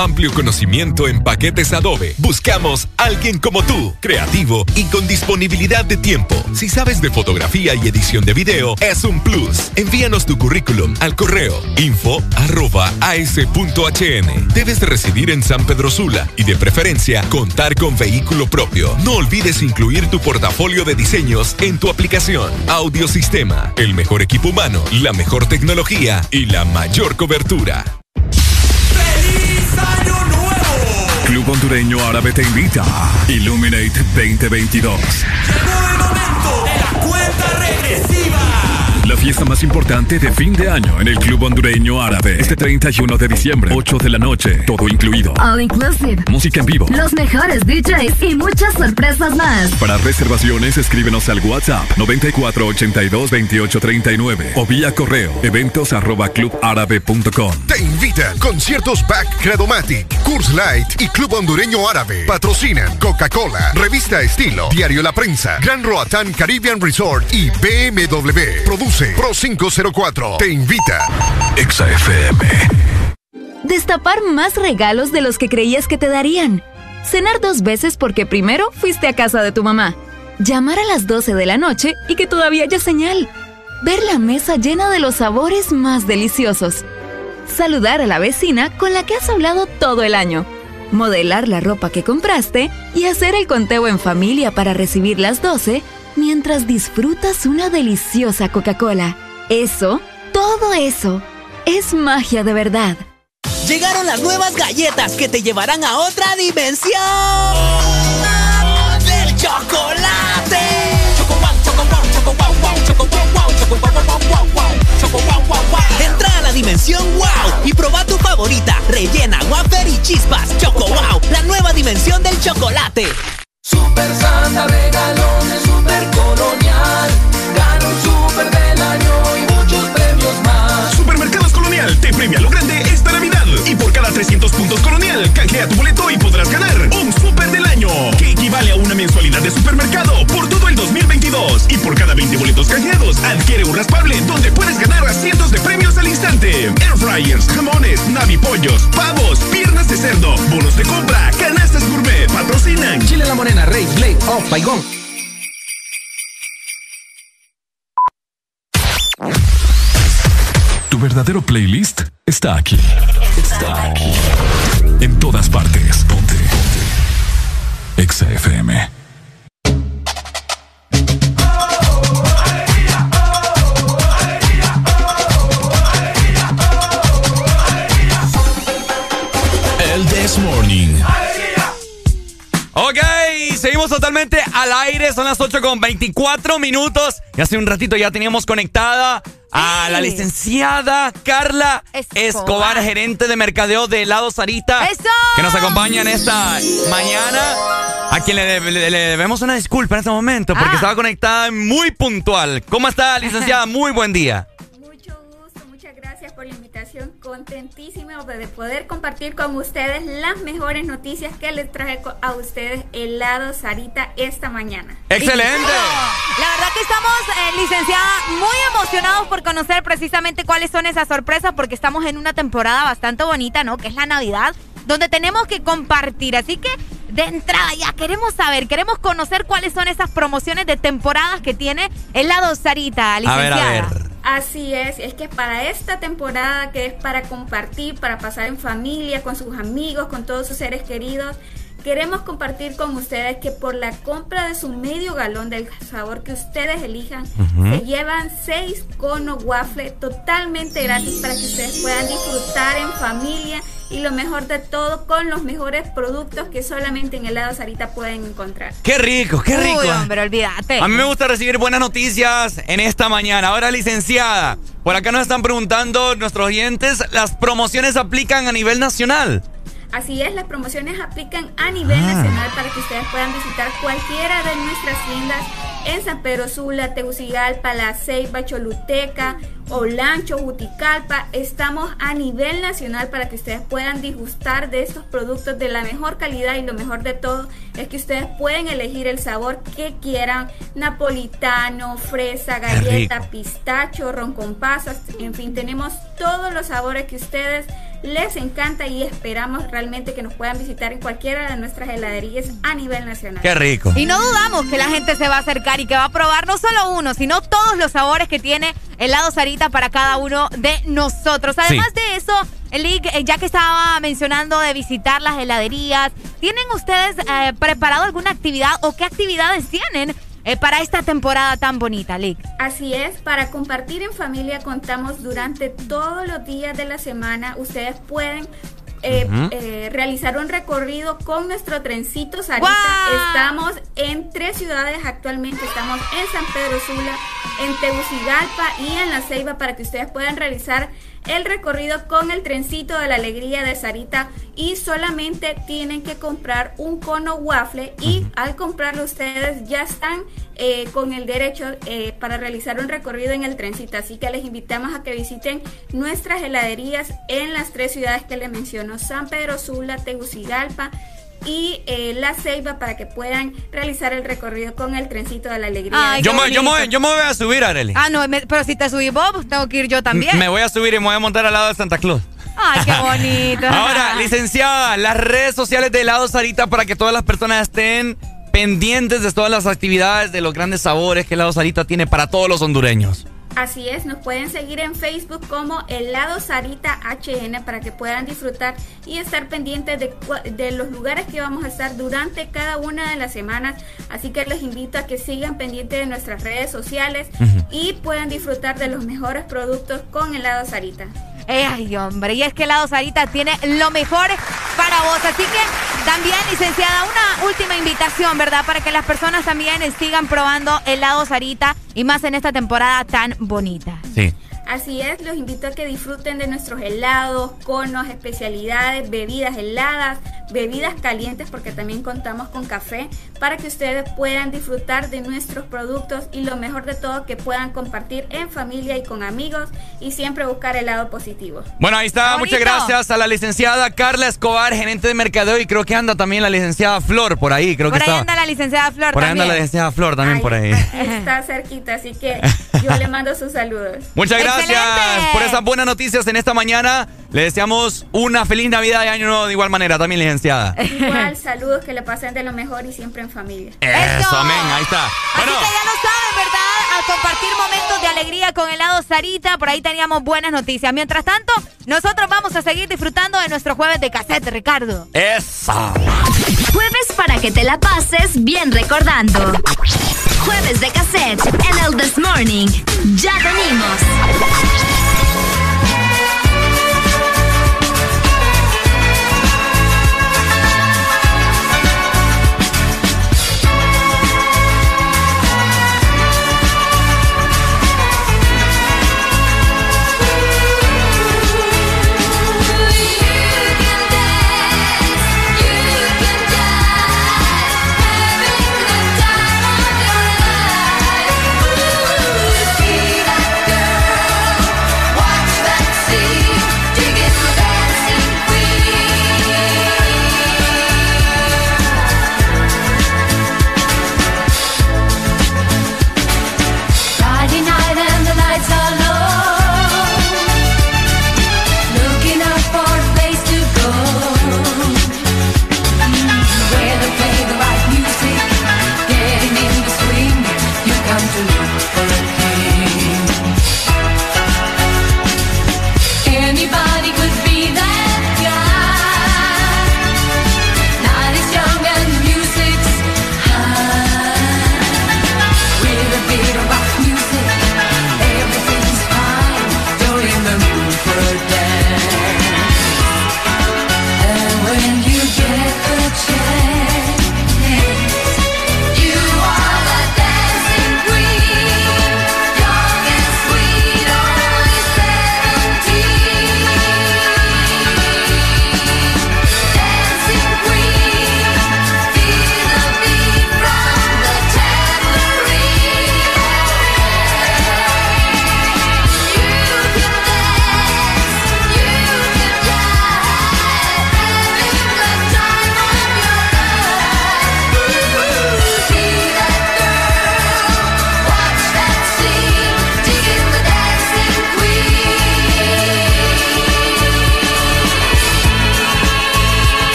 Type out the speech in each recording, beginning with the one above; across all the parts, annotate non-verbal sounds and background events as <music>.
amplio conocimiento en paquetes Adobe. Buscamos alguien como tú, creativo y con disponibilidad de tiempo. Si sabes de fotografía y edición de video, es un plus. Envíanos tu currículum al correo info@as.hn. Debes residir en San Pedro Sula y de preferencia contar con vehículo propio. No olvides incluir tu portafolio de diseños en tu aplicación. Audiosistema, el mejor equipo humano, la mejor tecnología y la mayor cobertura. Club Hondureño Árabe te invita. Illuminate 2022. Llegó el momento fiesta más importante de fin de año en el Club Hondureño Árabe. Este 31 de diciembre, 8 de la noche, todo incluido. All inclusive. Música en vivo. Los mejores DJs y muchas sorpresas más. Para reservaciones, escríbenos al WhatsApp 94822839 o vía correo eventos arroba clubárabe.com. Te invitan conciertos Back Credomatic, Curse Light y Club Hondureño Árabe. Patrocinan Coca-Cola, Revista Estilo, Diario La Prensa, Gran Roatán Caribbean Resort y BMW. Produce Pro 504 te invita. Exa FM. Destapar más regalos de los que creías que te darían. Cenar dos veces porque primero fuiste a casa de tu mamá. Llamar a las 12 de la noche y que todavía haya señal. Ver la mesa llena de los sabores más deliciosos. Saludar a la vecina con la que has hablado todo el año. Modelar la ropa que compraste y hacer el conteo en familia para recibir las 12 mientras disfrutas una deliciosa Coca-Cola. Eso, todo eso, es magia de verdad. Llegaron las nuevas galletas que te llevarán a otra dimensión del chocolate. Entra a la dimensión wow y proba tu favorita, rellena, wafer y chispas. Choco wow, la nueva dimensión del chocolate. Super Santa regalones Super Colonial. Gana un Super del año y muchos premios más. Supermercados Colonial te premia lo grande esta Navidad. Y por cada 300 puntos Colonial, canjea tu boleto y podrás ganar un equivale a una mensualidad de supermercado por todo el 2022. Y por cada 20 boletos canjeados, adquiere un raspable donde puedes ganar a cientos de premios al instante. Air fryers, jamones, navipollos, pavos, piernas de cerdo, bonos de compra, canastas gourmet, patrocinan. Chile La Morena, Rey, Blake, Off, Baigón. Tu verdadero playlist está aquí. Está aquí. En todas partes. Exa FM. El This Morning. Ok, seguimos totalmente al aire, son las 8 con 24 minutos. Y hace un ratito ya teníamos conectada a la licenciada Carla Escobar. gerente de mercadeo de helado Sarita. Que nos acompaña en esta mañana. A quien le, deb- le- le debemos una disculpa en este momento porque Ah. estaba conectada muy puntual. ¿Cómo está, licenciada? <laughs> Muy buen día. Gracias por la invitación. Contentísima de poder compartir con ustedes las mejores noticias que les traje a ustedes helado Sarita esta mañana. ¡Excelente! La verdad que estamos, eh, licenciada, muy emocionados por conocer precisamente cuáles son esas sorpresas, porque estamos en una temporada bastante bonita, ¿no? Que es la Navidad, donde tenemos que compartir. Así que, de entrada, ya queremos saber, queremos conocer cuáles son esas promociones de temporadas que tiene helado Sarita, A ver, licenciada. a ver. Así es, es que para esta temporada que es para compartir, para pasar en familia, con sus amigos, con todos sus seres queridos, queremos compartir con ustedes que por la compra de su medio galón del sabor que ustedes elijan, se llevan seis conos waffle totalmente gratis para que ustedes puedan disfrutar en familia y lo mejor de todo con los mejores productos que solamente en helado Sarita pueden encontrar. ¡Qué rico, qué rico! Uy, hombre, olvídate. A mí me gusta recibir buenas noticias en esta mañana. Ahora, licenciada, por acá nos están preguntando nuestros oyentes, ¿las promociones aplican a nivel nacional? Así es, las promociones aplican a nivel Ah. nacional para que ustedes puedan visitar cualquiera de nuestras tiendas en San Pedro Sula, Tegucigalpa, La Ceiba, Choluteca, Olancho, Juticalpa. Estamos a nivel nacional para que ustedes puedan disgustar de estos productos de la mejor calidad y lo mejor de todo es que ustedes pueden elegir el sabor que quieran, napolitano, fresa, galleta, pistacho, ron con pasas, en fin, tenemos todos los sabores que ustedes les encanta y esperamos realmente que nos puedan visitar en cualquiera de nuestras heladerías a nivel nacional. ¡Qué rico! Y no dudamos que la gente se va a acercar y que va a probar no solo uno, sino todos los sabores que tiene helado Sarita para cada uno de nosotros. Además Sí. de eso, Lick, eh, ya que estaba mencionando de visitar las heladerías, ¿tienen ustedes eh, preparado alguna actividad o qué actividades tienen eh, para esta temporada tan bonita, Lick? Así es, para compartir en familia contamos durante todos los días de la semana. Ustedes pueden eh, eh, realizar un recorrido con nuestro trencito Sarita. Estamos en tres ciudades actualmente. Estamos en San Pedro Sula, en Tegucigalpa y en La Ceiba para que ustedes puedan realizar el recorrido con el trencito de la alegría de Sarita y solamente tienen que comprar un cono waffle y al comprarlo ustedes ya están eh, con el derecho eh, para realizar un recorrido en el trencito. Así que les invitamos a que visiten nuestras heladerías en las tres ciudades que les menciono, San Pedro Sula, Tegucigalpa y eh, La Ceiba para que puedan realizar el recorrido con el trencito de la alegría. Ay, Yo me, yo, me, bonito. yo me voy a subir, Arely. Ah, no, me- pero si te subís vos, pues tengo que ir yo también. Me voy a subir y me voy a montar al lado de Santa Claus. Ay, qué <laughs> bonito. Ahora, licenciada, las redes sociales de helado Sarita para que todas las personas estén pendientes de todas las actividades, de los grandes sabores que helado Sarita tiene para todos los hondureños. Así es, nos pueden seguir en Facebook como Helado Sarita HN para que puedan disfrutar y estar pendientes de, los lugares que vamos a estar durante cada una de las semanas. Así que los invito a que sigan pendientes de nuestras redes sociales y puedan disfrutar de los mejores productos con Helado Sarita. Ay, hombre, y es que Helado Sarita tiene lo mejor para vos. Así que también, licenciada, una última invitación, ¿verdad? Para que las personas también sigan probando helado Sarita y más en esta temporada tan bonita. Sí. Así es, los invito a que disfruten de nuestros helados, conos, especialidades, bebidas heladas, bebidas calientes, porque también contamos con café, para que ustedes puedan disfrutar de nuestros productos y lo mejor de todo, que puedan compartir en familia y con amigos y siempre buscar el lado positivo. Bueno, ahí está. Bonito. Muchas gracias a la licenciada Carla Escobar, gerente de mercadeo. Y creo que anda también la licenciada Flor por ahí. Creo por que ahí está. anda la licenciada Flor por ahí anda también. la licenciada Flor también por ahí. Está cerquita, así que yo le mando sus saludos. Muchas gracias. Gracias por esas buenas noticias en esta mañana. Le deseamos una feliz Navidad y Año Nuevo de igual manera, también licenciada. Igual, saludos, que le pasen de lo mejor y siempre en familia. Eso, amén, ahí está. Bueno. Así que ya lo saben, ¿verdad? A compartir momentos de alegría con el lado Sarita, por ahí teníamos buenas noticias. Mientras tanto, nosotros vamos a seguir disfrutando de nuestro jueves de cassette, Ricardo. Eso. Jueves para que te la pases bien recordando. Jueves de cassette en el This Morning. Ya venimos.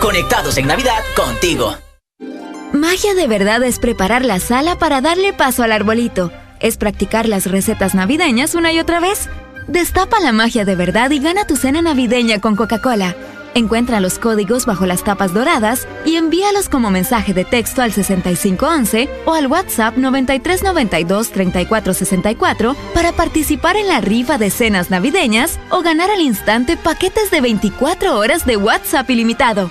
Conectados en Navidad contigo. Magia de verdad es preparar la sala para darle paso al arbolito. Es practicar las recetas navideñas una y otra vez. Destapa la magia de verdad y gana tu cena navideña con Coca-Cola. Encuentra los códigos bajo las tapas doradas y envíalos como mensaje de texto al 6511 o al WhatsApp 9392-3464 para participar en la rifa de cenas navideñas o ganar al instante paquetes de 24 horas de WhatsApp ilimitado.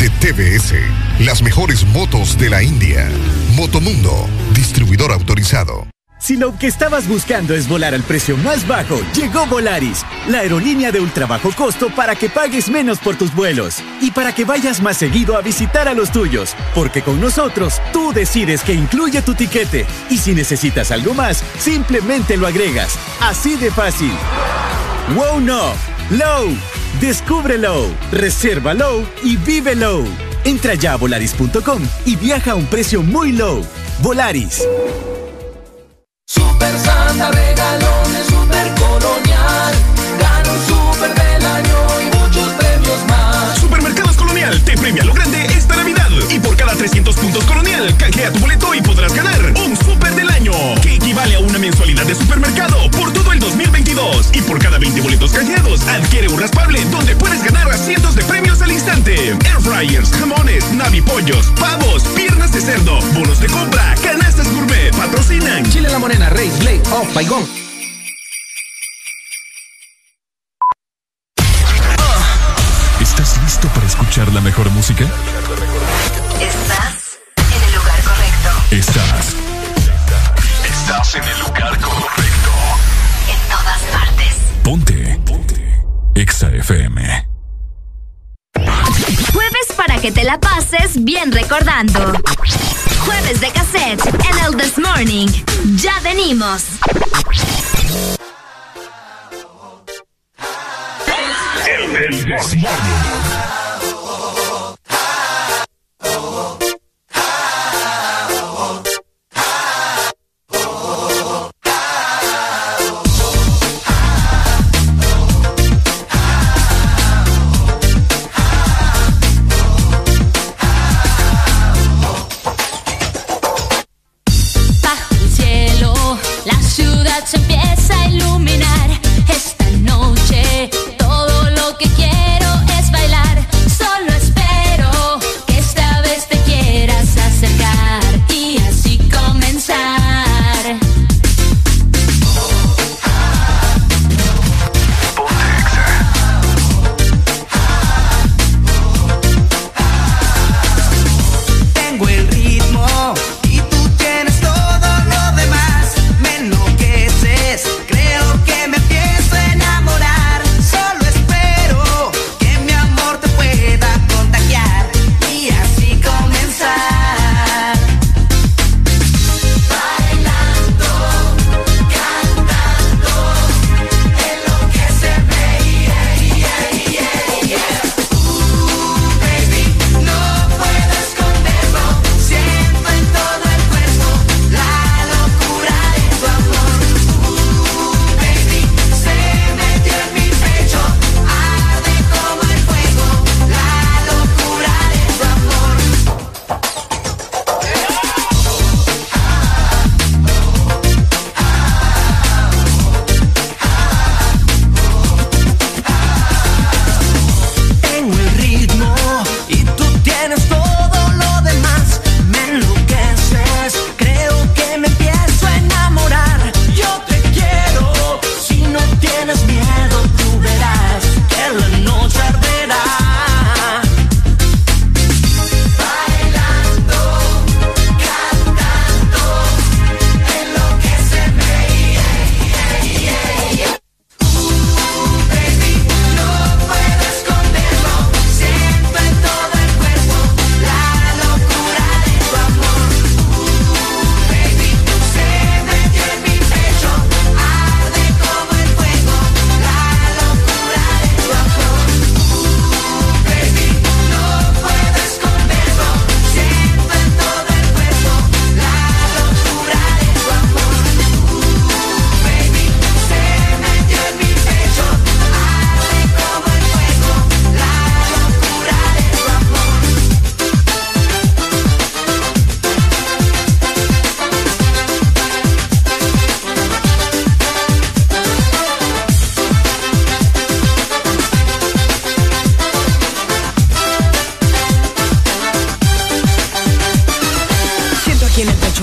de TBS. Las mejores motos de la India. Motomundo, distribuidor autorizado. Si lo que estabas buscando es volar al precio más bajo, llegó Volaris, la aerolínea de ultra bajo costo para que pagues menos por tus vuelos y para que vayas más seguido a visitar a los tuyos, porque con nosotros tú decides que incluye tu tiquete y si necesitas algo más, simplemente lo agregas. Así de fácil. Wow no, low. Reserva low y vive low. Entra ya a volaris.com y viaja a un precio muy low. Volaris. Super Santa regalones Super Colonial. Gana un Super del año y muchos premios más. Supermercados Colonial te premia lo grande esta Navidad. Y por cada 300 puntos Colonial, canjea tu boleto y podrás ganar equivale a una mensualidad de supermercado por todo el 2022. Y por cada 20 boletos canjeados, adquiere un raspable donde puedes ganar a cientos de premios al instante. Air fryers, jamones, navipollos, pavos, piernas de cerdo, bonos de compra, canastas gourmet, patrocinan. Chile La Morena, Rey, Blake, Off, Baigón. ¿Estás listo para escuchar la mejor música? Estás en el lugar correcto. Estás. Estás en el lugar correcto. En todas partes. Ponte. Ponte. Exa FM. Jueves para que te la pases bien recordando. Jueves de cassette en el This Morning. Ya venimos. El This Morning.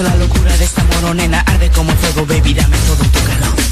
Locura de esta moronena arde como fuego, baby, dame todo tu calor.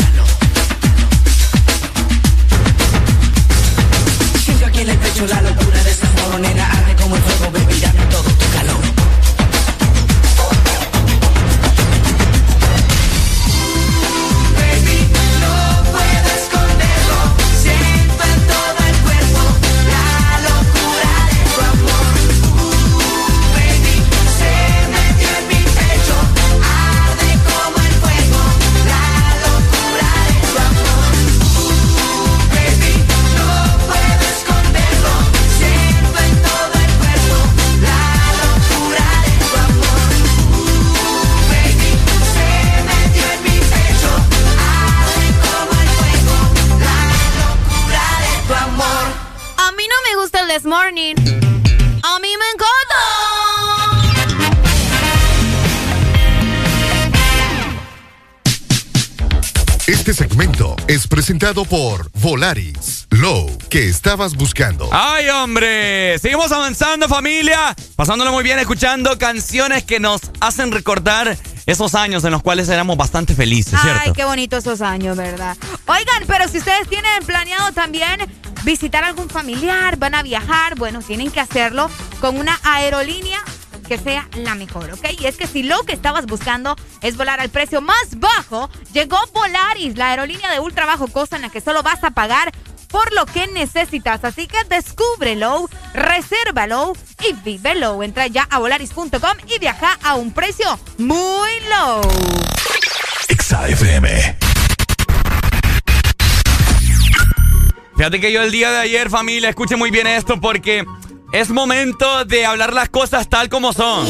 Presentado por Volaris. Low, que estabas buscando. ¡Ay, hombre! Seguimos avanzando, familia. Pasándolo muy bien, escuchando canciones que nos hacen recordar esos años en los cuales éramos bastante felices, ¿cierto? Ay, qué bonito esos años, ¿verdad? Oigan, pero si ustedes tienen planeado también visitar algún familiar, van a viajar, bueno, tienen que hacerlo con una aerolínea que sea la mejor, ¿ok? Y es que si lo que estabas buscando es volar al precio más bajo, llegó Volaris, la aerolínea de ultra bajo costo en la que solo vas a pagar por lo que necesitas. Así que descúbrelo, resérvalo y vívelo. Entra ya a volaris.com y viaja a un precio muy low. XAFM. Fíjate que yo el día de ayer, familia, escuche muy bien esto porque es momento de hablar las cosas tal como son.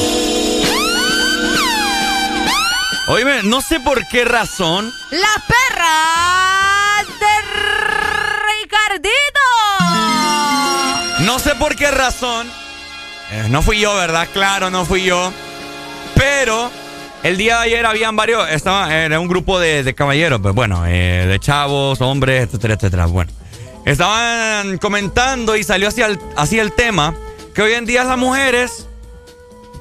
Oíme, no sé por qué razón. La perra de Ricardito. No sé por qué razón. eh, no fui yo, ¿verdad? Claro, no fui yo. Pero el día de ayer habían varios. Estaba, era un grupo de, de caballeros, pues bueno, eh, de chavos, hombres, etcétera, etcétera. Bueno. Estaban comentando y salió así el, tema que hoy en día las mujeres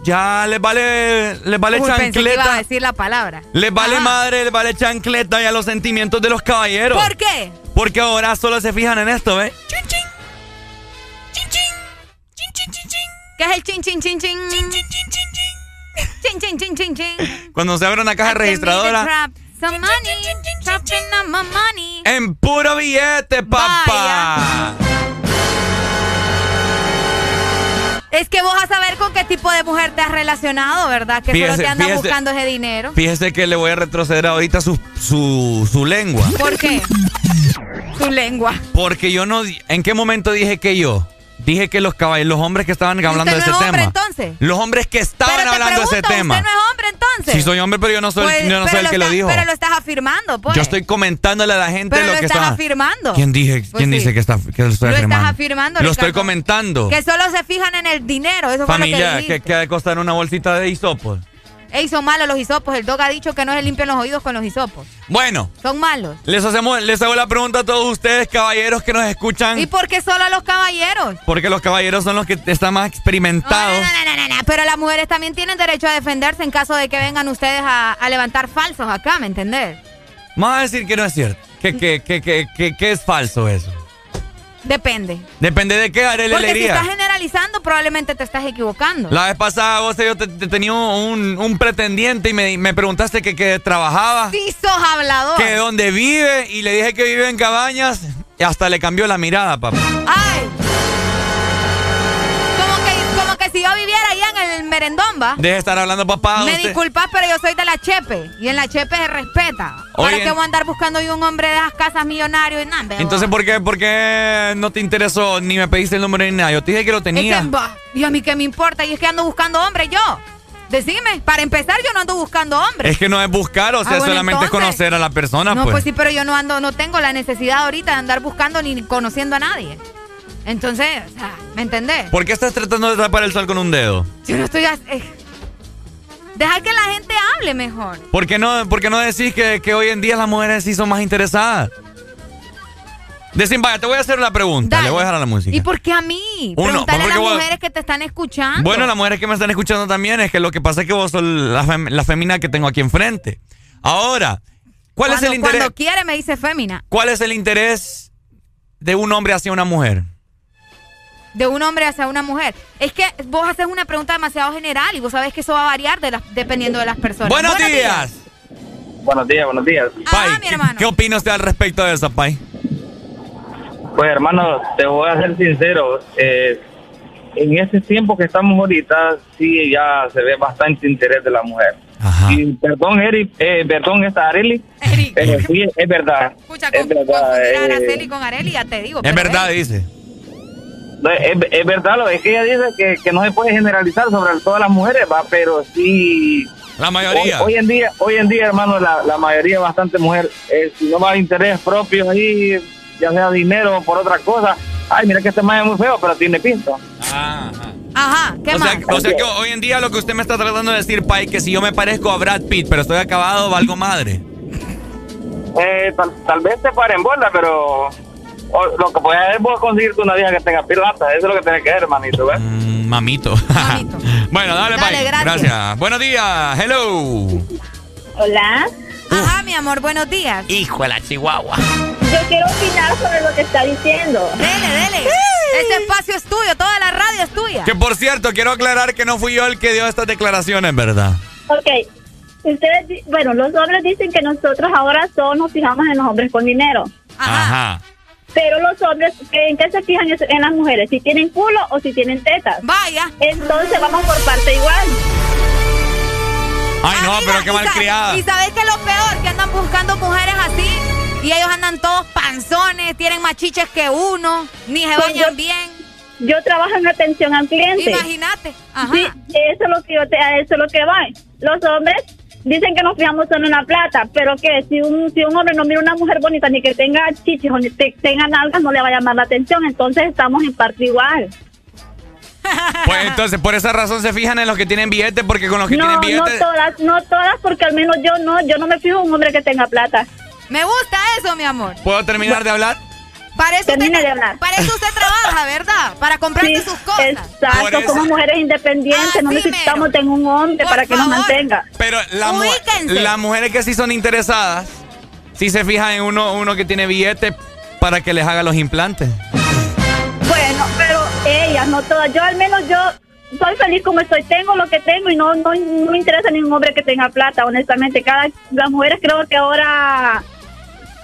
ya les vale les vale Uy, pensé que iba a chancleta. decir la palabra. Les vale Ajá. madre, les vale chancleta y a los sentimientos de los caballeros. ¿Por qué? Porque ahora solo se fijan en esto, ¿ves? ¿Qué es el chin chin chin chin? Chin chin chin chin chin. Chin chin chin chin chin. Cuando se abre una caja registradora. Trap some money, trapping on my money. En puro billete, papá. Es que vos a saber con qué tipo de mujer te has relacionado, ¿verdad? Que solo Fíjese, te anda fíjese. buscando ese dinero. Fíjese que le voy a retroceder ahorita su, su, su lengua. ¿Por qué? Su lengua. Porque yo no. ¿En qué momento dije que yo? Dije que los caballeros, los hombres que estaban hablando de ¿Usted ese no es hombre tema. entonces? Los hombres que estaban Pero te hablando de ese tema. ¿Usted no es hombre entonces? Sí, soy hombre, pero yo no soy, Pues, yo no soy el que lo dijo. Pero lo estás afirmando, pues. Yo estoy comentándole a la gente Pero lo lo que estás está. afirmando. ¿Quién, dije, Pues ¿quién sí. dice que, está, que lo estoy Lo estás afirmando? Lo estoy comentando. Que solo se fijan en el dinero. Eso fue lo que Familia, dijiste. que, que ha de costar una bolsita de hisopos. Ey, son malos los hisopos. El dog ha dicho que no se limpian los oídos con los hisopos. Bueno, Son malos. les hacemos, les hago la pregunta a todos ustedes, caballeros que nos escuchan. ¿Y por qué solo a los caballeros? Porque los caballeros son los que están más experimentados. No, no, no, no, no, Pero las mujeres también tienen derecho a defenderse en caso de que vengan ustedes a, a levantar falsos acá, ¿me entendés? Vamos a decir que no es cierto. Que, que, que, que, que- que es falso eso. Depende. Depende de qué haré la Porque si alegría. estás generalizando, probablemente te estás equivocando. La vez pasada vos yo te, te tenía un, un pretendiente y me, me preguntaste que, que trabajaba, Sí sos hablador. que dónde vive y le dije que vive en cabañas y hasta le cambió la mirada, papá. Ay. En el merendón, ¿va? Deje de estar hablando papá. Me usted. disculpas, pero yo soy de la Chepe. Y en la Chepe se respeta. ¿Para Oye, qué voy a andar buscando yo un hombre de las casas millonario y nada? Entonces, ¿por qué, ¿por qué no te interesó ni me pediste el número ni nada? Yo te dije que lo Es tenía. que, bah, y a mí qué me importa, y es que ando buscando hombre yo. Decime, para empezar yo no ando buscando hombre. Es que no es buscar, o sea, Ah, bueno, solamente es conocer a la persona, no, pues. pues sí, pero yo no ando, no tengo la necesidad ahorita de andar buscando ni conociendo a nadie. Entonces, o sea, ¿me entendés? ¿Por qué estás tratando de tapar el sol con un dedo? Yo no estoy... eh, Deja que la gente hable mejor. ¿Por qué no, por qué no decís que, que hoy en día las mujeres sí son más interesadas? Decim, vaya, te voy a hacer una pregunta. Le voy a dejar a la música. ¿Y por qué a mí? Uno, Pregúntale a las vos- mujeres que te están escuchando. Bueno, las mujeres que me están escuchando también es que lo que pasa es que vos sos la, fem- la femina que tengo aquí enfrente. Ahora, ¿cuál cuando, es el interés? Cuando quiere me dice fémina. ¿Cuál es el interés de un hombre hacia una mujer? De un hombre hacia una mujer. Es que vos haces una pregunta demasiado general y vos sabés que eso va a variar de las- dependiendo de las personas. Buenos, días. Buenos días, buenos días. Pai, ¿qué, qué opina usted al respecto de eso, Pai? Pues hermano, te voy a ser sincero. eh, en este tiempo que estamos ahorita, sí ya se ve bastante interés de la mujer. Y perdón, Eric, eh, perdón, esta Areli. Pero sí, es verdad. Escucha, es con, verdad. eh, Araceli con Areli, ya te digo. Es verdad, dice. Es, es verdad, lo es que ella dice que, que no se puede generalizar sobre todas las mujeres, va, pero sí. La mayoría. Hoy, hoy en día, hoy en día, hermano, la, la mayoría bastante mujer, eh, si no va a interés propio ahí, ya sea dinero o por otra cosa. Ay, mira que este man es muy feo, pero tiene pinta. Ajá, ¿qué O más? sea, o sea que hoy en día lo que usted me está tratando de decir, Pai, que si yo me parezco a Brad Pitt, pero estoy acabado, valgo madre. Eh, tal, tal vez te paren bola, pero o- lo que puedes hacer es vos conseguirte una vieja que tenga pilata. Eso es lo que tienes que hacer, hermanito, ¿ves? Mm, <laughs> mamito. bueno, dale, Dale, gracias. Buenos días. Hello. Hola. Ajá, mi amor, buenos días. Hijo de la chihuahua. Yo quiero opinar sobre lo que está diciendo. Dele, dele. Este espacio es tuyo, toda la radio es tuya. Que por cierto, quiero aclarar que no fui yo el que dio estas declaraciones, ¿verdad? Ok. Ustedes, bueno, los hombres dicen que nosotros ahora solo nos fijamos en los hombres con dinero. Ajá. Pero los hombres, ¿en qué se fijan en las mujeres? ¿Si tienen culo o si tienen tetas? Vaya. Entonces vamos por parte igual. Ay, no, pero qué mal Y sabes que lo peor, que andan buscando mujeres así y ellos andan todos panzones, tienen más chiches que uno, ni se Pues bañan yo- bien. Yo trabajo en atención al cliente. Imagínate. Ajá. Sí, eso es lo que yo te, eso es lo que va. Los hombres dicen que nos fijamos solo en la plata, pero que si un si un hombre no mira una mujer bonita ni que tenga chichis o ni te- tenga nalgas no le va a llamar la atención, entonces estamos en parte igual. <laughs> Pues entonces, por esa razón se fijan en los que tienen billetes, porque con los que No, tienen no billetes. todas, no todas, porque al menos yo no, yo no me fijo en un hombre que tenga plata. Me gusta eso, mi amor. ¿Puedo terminar de hablar? Para eso, Termina usted, de hablar. para eso usted trabaja, ¿verdad? Para comprarte sus cosas. Exacto, somos mujeres independientes, no necesitamos tener un hombre para que nos mantenga. Pero la mu- Ubíquense. las mujeres que sí son interesadas, sí se fijan en uno, uno que tiene billete para que les haga los implantes. Bueno, pero ellas, no todas. Yo al menos yo soy feliz como estoy. Tengo lo que tengo y no, no, no me interesa ningún hombre que tenga plata, honestamente. Cada, las mujeres creo que ahora...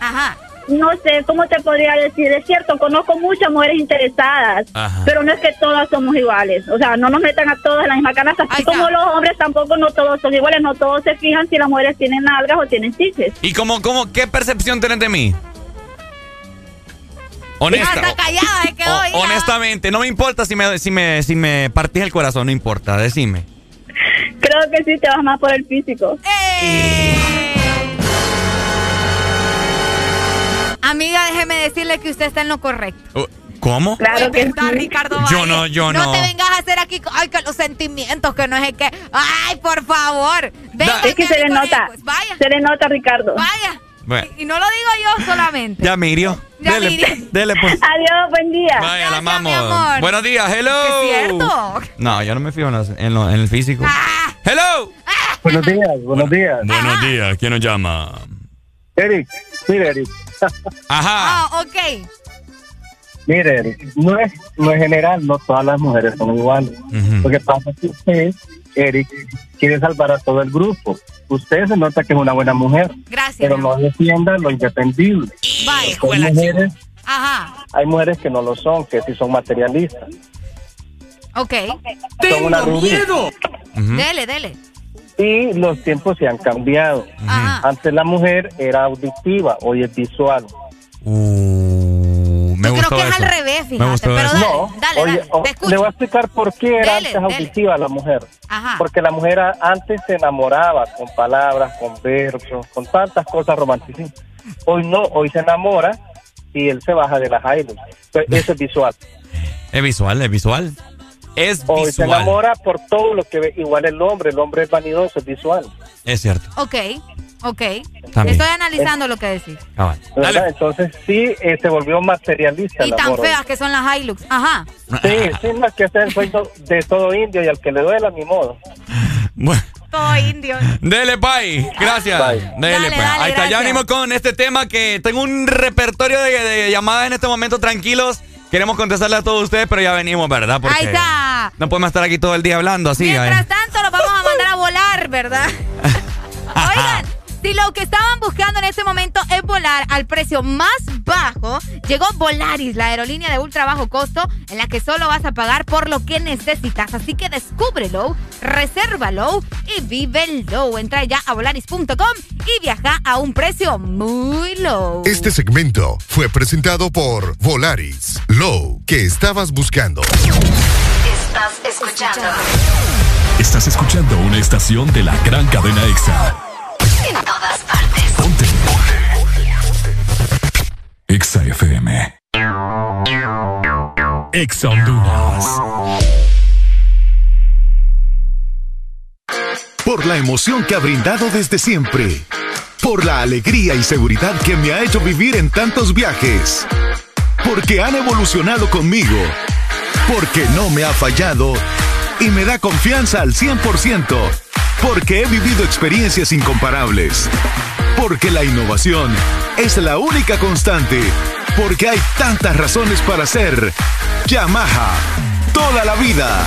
Ajá. No sé, ¿cómo te podría decir? Es cierto, conozco muchas mujeres interesadas, Ajá. pero no es que todas somos iguales. O sea, no nos metan a todas en la misma canasta. Así como los hombres tampoco no todos son iguales, no todos se fijan si las mujeres tienen nalgas o tienen chiches. ¿Y cómo, cómo, qué percepción tenés de mí? Honesta. Hasta callada se quedó. o- honestamente, no me importa si me, si me, si me partís el corazón, no importa, decime. Creo que sí te vas más por el físico. Amiga, déjeme decirle que usted está en lo correcto. Uh, ¿Cómo? Claro que Ricardo Yo Valle. no, yo No no. te vengas a hacer aquí, ay, que los sentimientos, que no es que, ay, por favor. Venga, Es que se le nota. vaya. Se le nota, Ricardo. Vaya. Bueno, Y no lo digo yo solamente. ya Mirio. Ya, dele, Mirio. dele pues. <laughs> Adiós, buen día. Vaya, la amamos. amor. Buenos días, hello. ¿Es cierto? No, yo no me fijo en, los- en lo- en el físico. Ah. Hello. Buenos días, buenos días. Buenos días, ¿quién nos llama? Eric, mire, Eric. Ajá. Ah, ok. Mire, Eric, no es, no es general, no todas las mujeres son iguales. Lo que pasa es que usted, Eric, quiere salvar a todo el grupo. Usted se nota que es una buena mujer. Gracias. Pero no defienda lo indefendible. Vaya. Hay mujeres, Ajá. hay mujeres que no lo son, que sí son materialistas. Ok. Son una rubí. Dele, dele. Y los tiempos se han cambiado. Ajá. Antes la mujer era auditiva, hoy es visual. Uh, me Yo creo gustó que es eso. al revés, Me fíjate. gustó Pero eso. dale, No, dale, oye, dale. o- Te le voy a explicar por qué era Dele, antes dele. auditiva la mujer. Ajá. Porque la mujer antes se enamoraba con palabras, con versos, con tantas cosas románticas. Hoy no, hoy se enamora y él se baja de las aires. Eso es visual. Es visual, es visual. Es se visual. enamora por todo lo que ve. Igual el hombre, el hombre es vanidoso, es visual. Es cierto. Ok. Ok. También. Estoy analizando lo que decís. Ah. Entonces sí eh, se volvió materialista. Y el tan amor. feas que son las Hilux. Ajá. Sí, sí, más que ser el sueño de todo indio y al que le duela, ni modo. Todo indio. Dele, Pai. Gracias. Dele, Dale, dale, Ahí está, ya venimos con este tema que tengo un repertorio de, de llamadas en este momento tranquilos. Queremos contestarle a todos ustedes, pero ya venimos, ¿verdad? Porque Ahí está. No podemos estar aquí todo el día hablando así. Mientras tanto, los vamos a mandar a volar, ¿verdad? <laughs> Oigan, si lo que estaban buscando en este momento es volar al precio más bajo, llegó Volaris, la aerolínea de ultra bajo costo, en la que solo vas a pagar por lo que necesitas. Así que descúbrelo, resérvalo y vívelo. Entra ya a volaris.com y viaja a un precio muy low. Este segmento fue presentado por Volaris. Low, que estabas buscando. Estás escuchando. Estás escuchando una estación de la gran cadena EXA. Todas partes. Ponte. EXA FM. EXA Honduras. Por la emoción que ha brindado desde siempre. Por la alegría y seguridad que me ha hecho vivir en tantos viajes. Porque han evolucionado conmigo. Porque no me ha fallado y me da confianza al 100%. Porque he vivido experiencias incomparables. Porque la innovación es la única constante. Porque hay tantas razones para ser Yamaha. Toda la vida.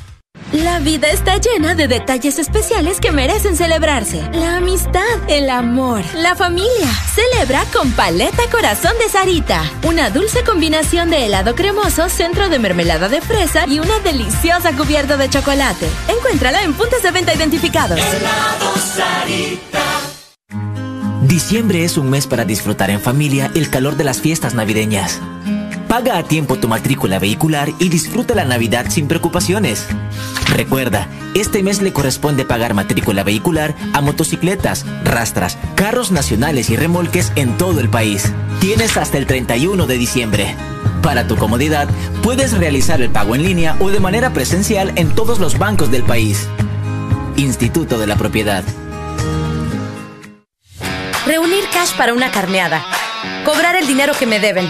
La vida está llena de detalles especiales que merecen celebrarse. La amistad, el amor, la familia. Celebra con Paleta Corazón de Sarita. Una dulce combinación de helado cremoso, centro de mermelada de fresa y una deliciosa cubierta de chocolate. Encuéntrala en puntos de venta identificados. Diciembre es un mes para disfrutar en familia el calor de las fiestas navideñas. Paga a tiempo tu matrícula vehicular y disfruta la Navidad sin preocupaciones. Recuerda, este mes le corresponde pagar matrícula vehicular a motocicletas, rastras, carros nacionales y remolques en todo el país. Tienes hasta el 31 de diciembre. Para tu comodidad, puedes realizar el pago en línea o de manera presencial en todos los bancos del país. Instituto de la Propiedad. Reunir cash para una carneada. Cobrar el dinero que me deben.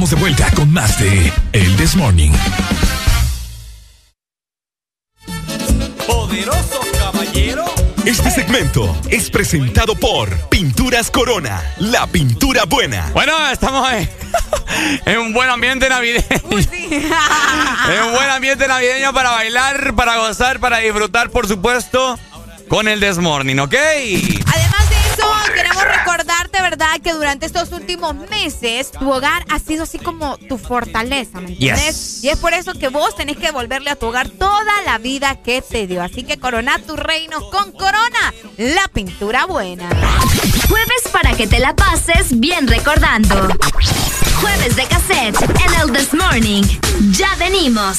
Estamos de vuelta con más de El This Morning. Poderoso caballero. Este segmento es presentado por Pinturas Corona, la pintura buena. Bueno, estamos en, <laughs> en un buen ambiente navideño. <laughs> en un buen ambiente navideño para bailar, para gozar, para disfrutar, por supuesto, con el Desmorning, ¿ok? ¿Verdad?, que durante estos últimos meses tu hogar ha sido así como tu fortaleza, ¿me entiendes? Yes. Y es por eso que vos tenés que devolverle a tu hogar toda la vida que te dio. Así que corona tu reino con Corona, la pintura buena. Jueves para que te la pases bien recordando. Jueves de cassette en el This Morning. Ya venimos.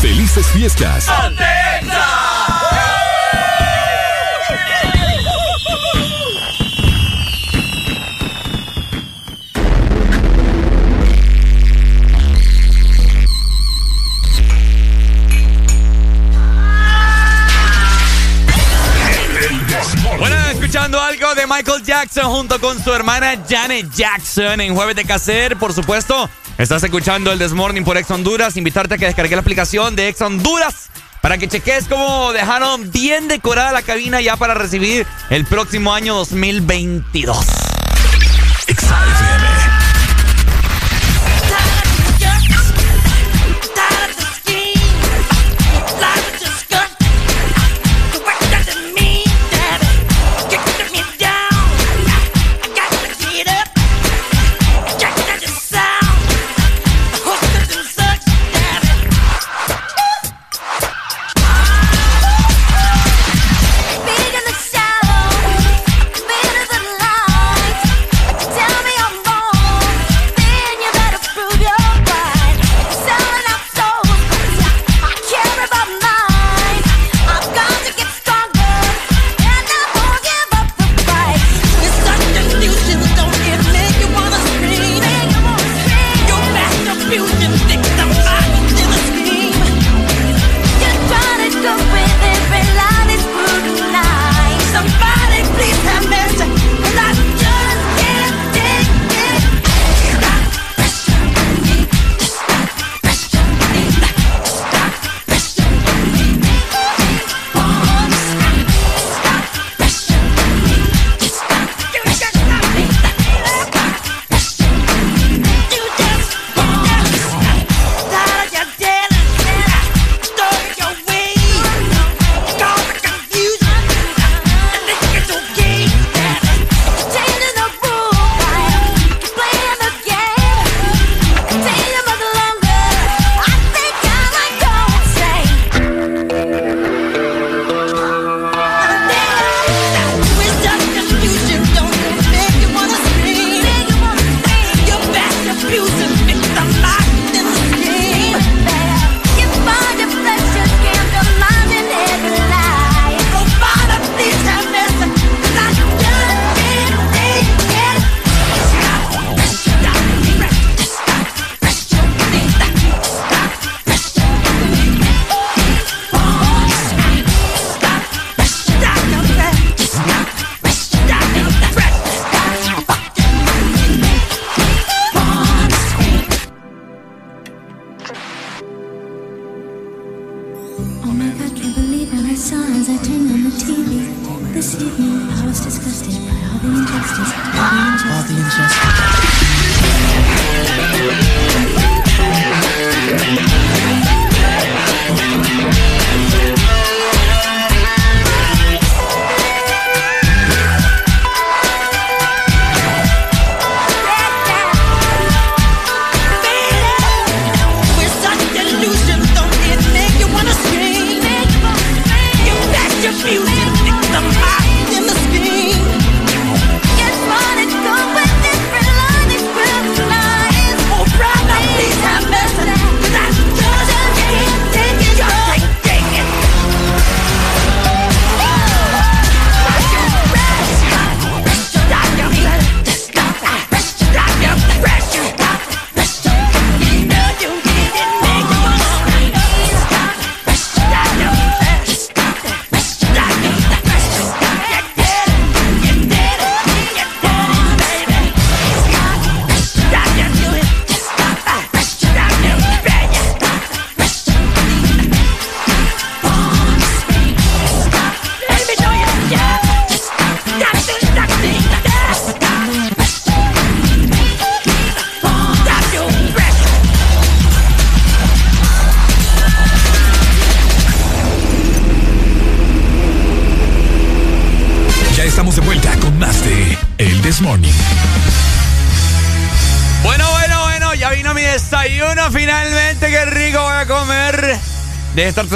¡Felices fiestas! Bueno, escuchando algo de Michael Jackson junto con su hermana Janet Jackson en Jueves de Cacer, por supuesto. Estás escuchando el Desmorning por Ex Honduras. Invitarte a que descargue la aplicación de Ex Honduras para que cheques cómo dejaron bien decorada la cabina ya para recibir el próximo año 2022.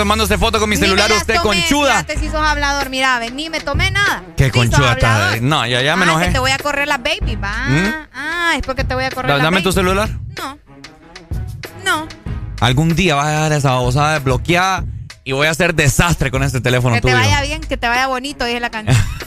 Tomándose foto con mi Ni me celular usted tomé, conchuda. fíjate si sos hablador, mira, ni me tomé nada. Qué conchuda está. hablador. No, ya, ya me Ah, enojé. que te voy a correr las baby, va. ¿Mm? Ah, es porque te voy a correr Da- las Dame baby. tu celular. No. No. Algún día vas a dejar esa babosada desbloqueada y voy a hacer desastre con este teléfono Que te tuyo. vaya bien, que te vaya bonito, dije la canción. <laughs> <laughs>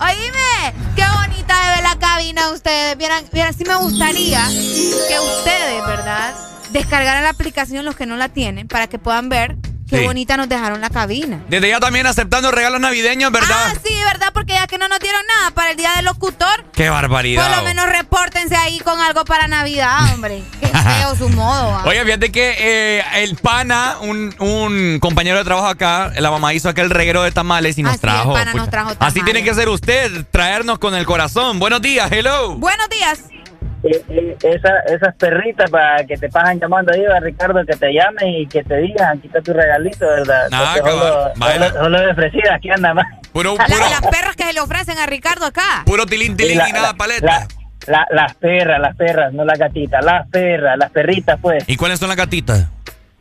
Oíme, qué bonita se ve la cabina ustedes. Vieran, vieran, sí me gustaría que ustedes, ¿verdad? Descargaran la aplicación los que no la tienen para que puedan ver qué Sí. bonita nos dejaron la cabina. Desde ya también aceptando regalos navideños, ¿verdad? Ah, sí, ¿verdad? Porque ya que no nos dieron nada para el día del locutor, Qué barbaridad. por lo menos repórtense ahí con algo para Navidad, hombre. Qué <laughs> feo su modo. ah. Oye, fíjate que eh, el pana, un, un compañero de trabajo acá, la mamá hizo aquel reguero de tamales y nos el trajo. pana nos Así tiene que ser usted, traernos con el corazón. Buenos días, hello. Buenos días. Eh, eh, esa, esas perritas para que te pasan llamando ahí, a Ricardo, que te llamen y que te digan, aquí está tu regalito, ¿verdad? Cabal. solo, solo, solo de fresida, aquí anda más. Puro, La- las perras que se le ofrecen a Ricardo acá. puro tilín, tilín la- y nada la- paleta. la- la- las perras, las perras, no las gatitas, las perras, las perritas, pues. ¿Y cuáles son las gatitas?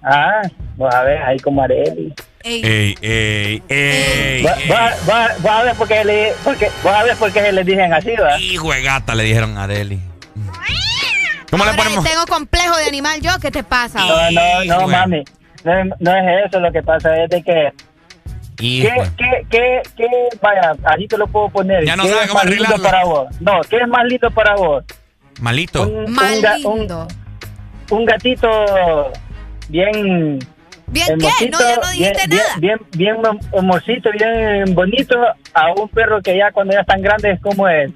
Ah, vas a ver, ahí como Areli. Ey, ey, ey. Va- va- va- Vas a ver por qué le, porque, vas a ver por qué les dicen así, ¿va? Hijo de gata, le dijeron a Areli. ¿Cómo le Hombre, ponemos? Tengo complejo de animal yo, ¿qué te pasa? No, no, no, de- mami. No, es- no es eso, lo que pasa es de que. ¿Qué, qué, qué, qué, vaya, así te lo puedo poner. Ya no ¿Qué sabe es cómo más lindo para vos? No, ¿qué es más lindo para vos? Malito. Un, un un- un gatito bien... ¿Bien qué? No, ya no dijiste bien, nada. Bien, bien, bien hermosito, bien bonito, a un perro que ya cuando ya están grandes, ¿cómo es?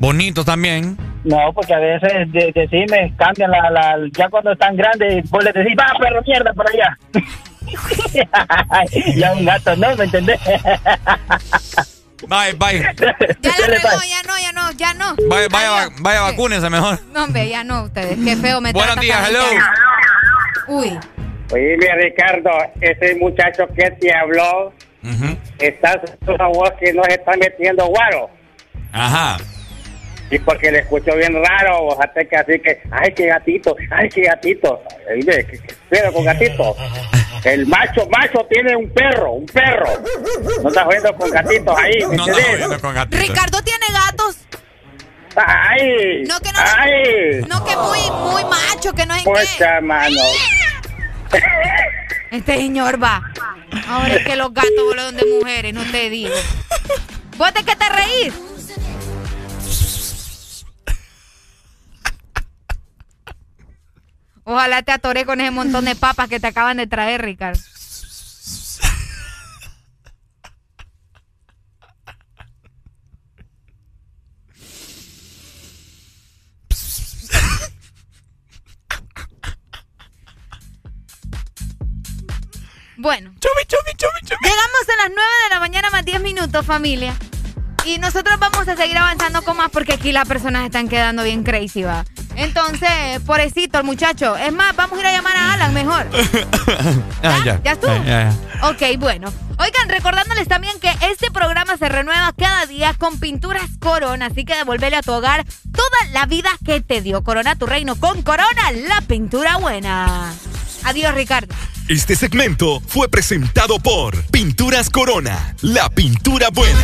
Bonito también. No, porque a veces de, decime, cambian la, la, ya cuando están grandes, vos les decís, va perro, mierda, para allá. <laughs> ya un gato, ¿no? ¿Me entendés? Bye, bye. <laughs> Ya la regó, ya no, ya no, ya no. Vaya, vaya, va- vaya mejor. No, hombre, ya no, ustedes. Qué feo me Buenos días, hello. Uy. Oye, Ricardo, ese muchacho que te habló, estás una voz que no se está metiendo guaro. Ajá. Y porque le escucho bien raro, fíjate que así que, ay, qué gatito, ay, qué gatito. Oye, ¿qué, qué pedo con gatito? El macho, macho tiene un perro, un perro. No estás jugando con gatitos ahí, ¿me No, no, con gatitos. Ricardo tiene gatos. Ay, No, que no. ay. No, que muy, muy macho, que no es Pucha, mano. Este señor va. Ahora es que los gatos vuelan de mujeres, no te digo. ¿Vos de qué te reís? Ojalá te atoré con ese montón de papas que te acaban de traer, Ricardo. Bueno. Llegamos a las 9 de la mañana más 10 minutos, familia. Y nosotros vamos a seguir avanzando con más porque aquí las personas están quedando bien crazy, va. Entonces, pobrecito el muchacho. Es más, vamos a ir a llamar a Alan mejor. <laughs> Ah, ya. ¿Ya estuvo? Ya, ya, ya. Ok, bueno. Oigan, recordándoles también que este programa se renueva cada día con pinturas Corona, así que devolvele a tu hogar toda la vida que te dio. Corona tu reino con Corona, la pintura buena. Adiós, Ricardo. Este segmento fue presentado por Pinturas Corona, la pintura buena.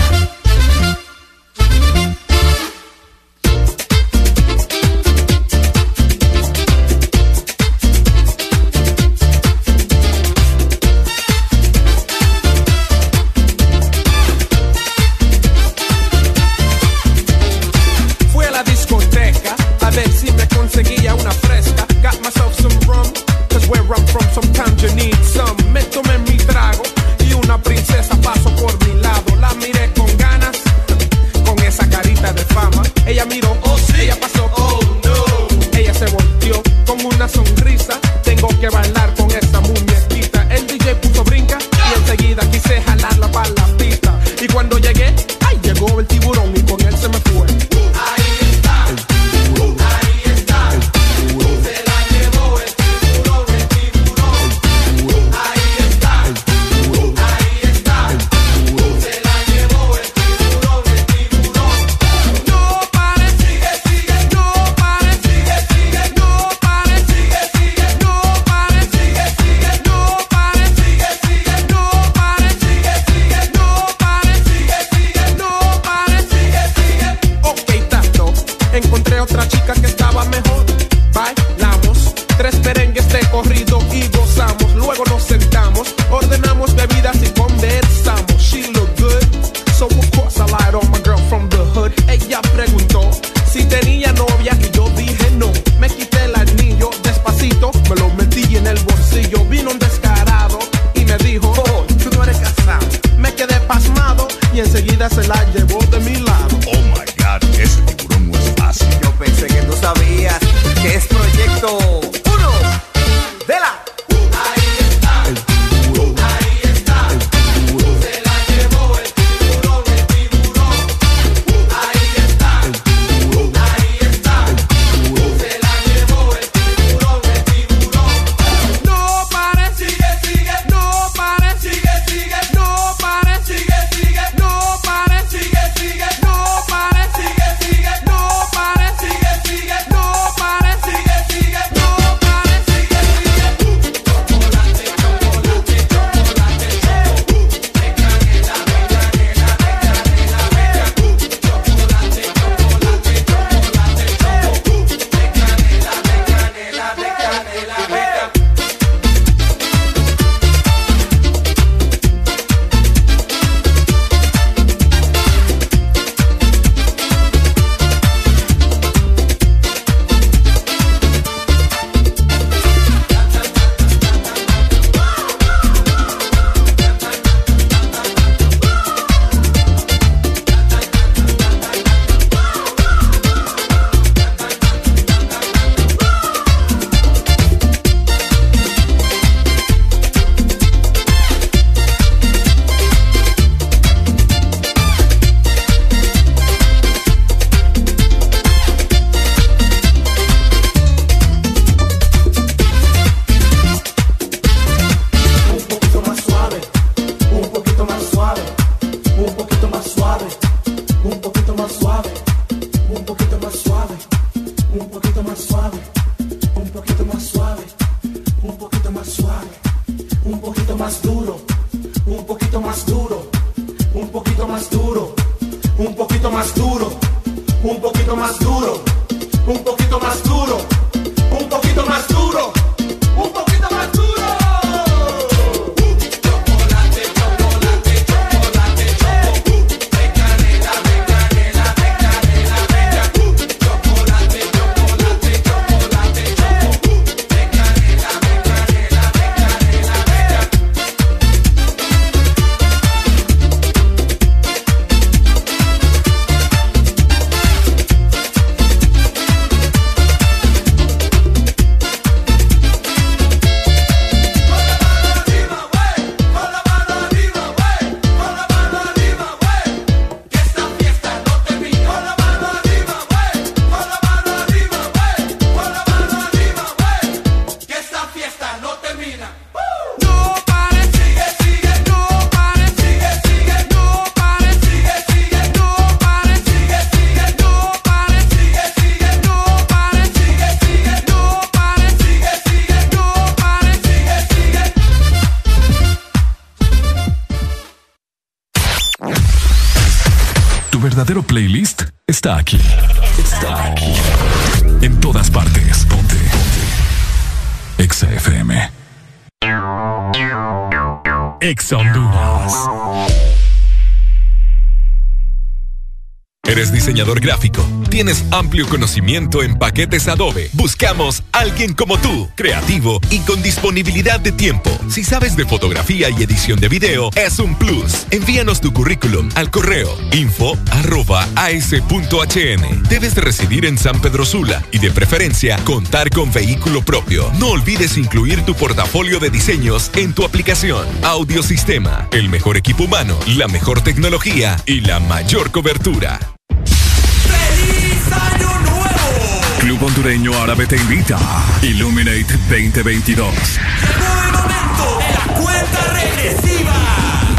Conocimiento en paquetes Adobe? Buscamos alguien como tú, creativo y con disponibilidad de tiempo. Si sabes de fotografía y edición de video, es un plus. Envíanos tu currículum al correo info arroba as.hn. Debes de residir en San Pedro Sula y de preferencia contar con vehículo propio. No olvides incluir tu portafolio de diseños en tu aplicación. Audiosistema, el mejor equipo humano, la mejor tecnología y la mayor cobertura. Club Hondureño Árabe te invita. Illuminate 2022. Cuenta regresiva.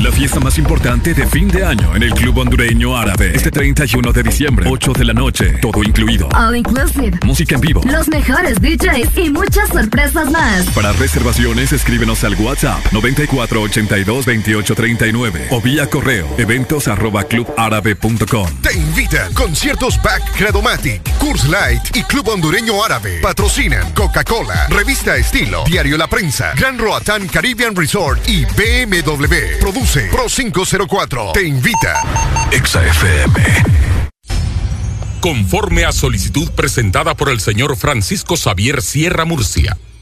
La fiesta más importante de fin de año en el Club Hondureño Árabe. Este 31 de diciembre, 8 de la noche, todo incluido. All inclusive. Música en vivo. Los mejores DJs y muchas sorpresas más. Para reservaciones, escríbenos al WhatsApp 94822839 o vía correo eventos arroba clubárabe.com. Conciertos Back Credomatic, Curse Light y Club Hondureño Árabe. Patrocinan Coca-Cola, Revista Estilo, Diario La Prensa, Gran Roatán Caribbean Resort y BMW. Produce Pro 504. Te invita. Exa FM. Conforme a solicitud presentada por el señor Francisco Xavier Sierra Murcia,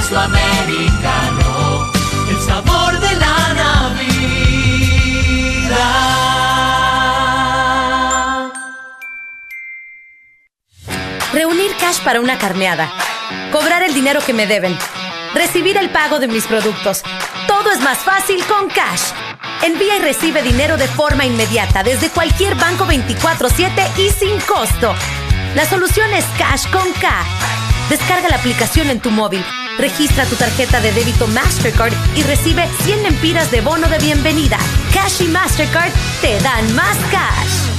Espresso Americano. El sabor de la Navidad. Reunir cash para una carneada. Cobrar el dinero que me deben. Recibir el pago de mis productos. Todo es más fácil con Cash. Envía y recibe dinero de forma inmediata desde cualquier banco 24/7 y sin costo. La solución es Cash con K. Descarga la aplicación en tu móvil. Registra tu tarjeta de débito Mastercard y recibe 100 lempiras de bono de bienvenida. Cash y Mastercard te dan más cash.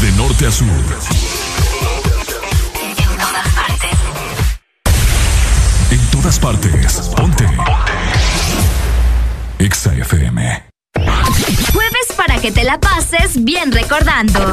De norte a sur. En todas partes. Ponte. Exa FM. Jueves para que te la pases bien recordando.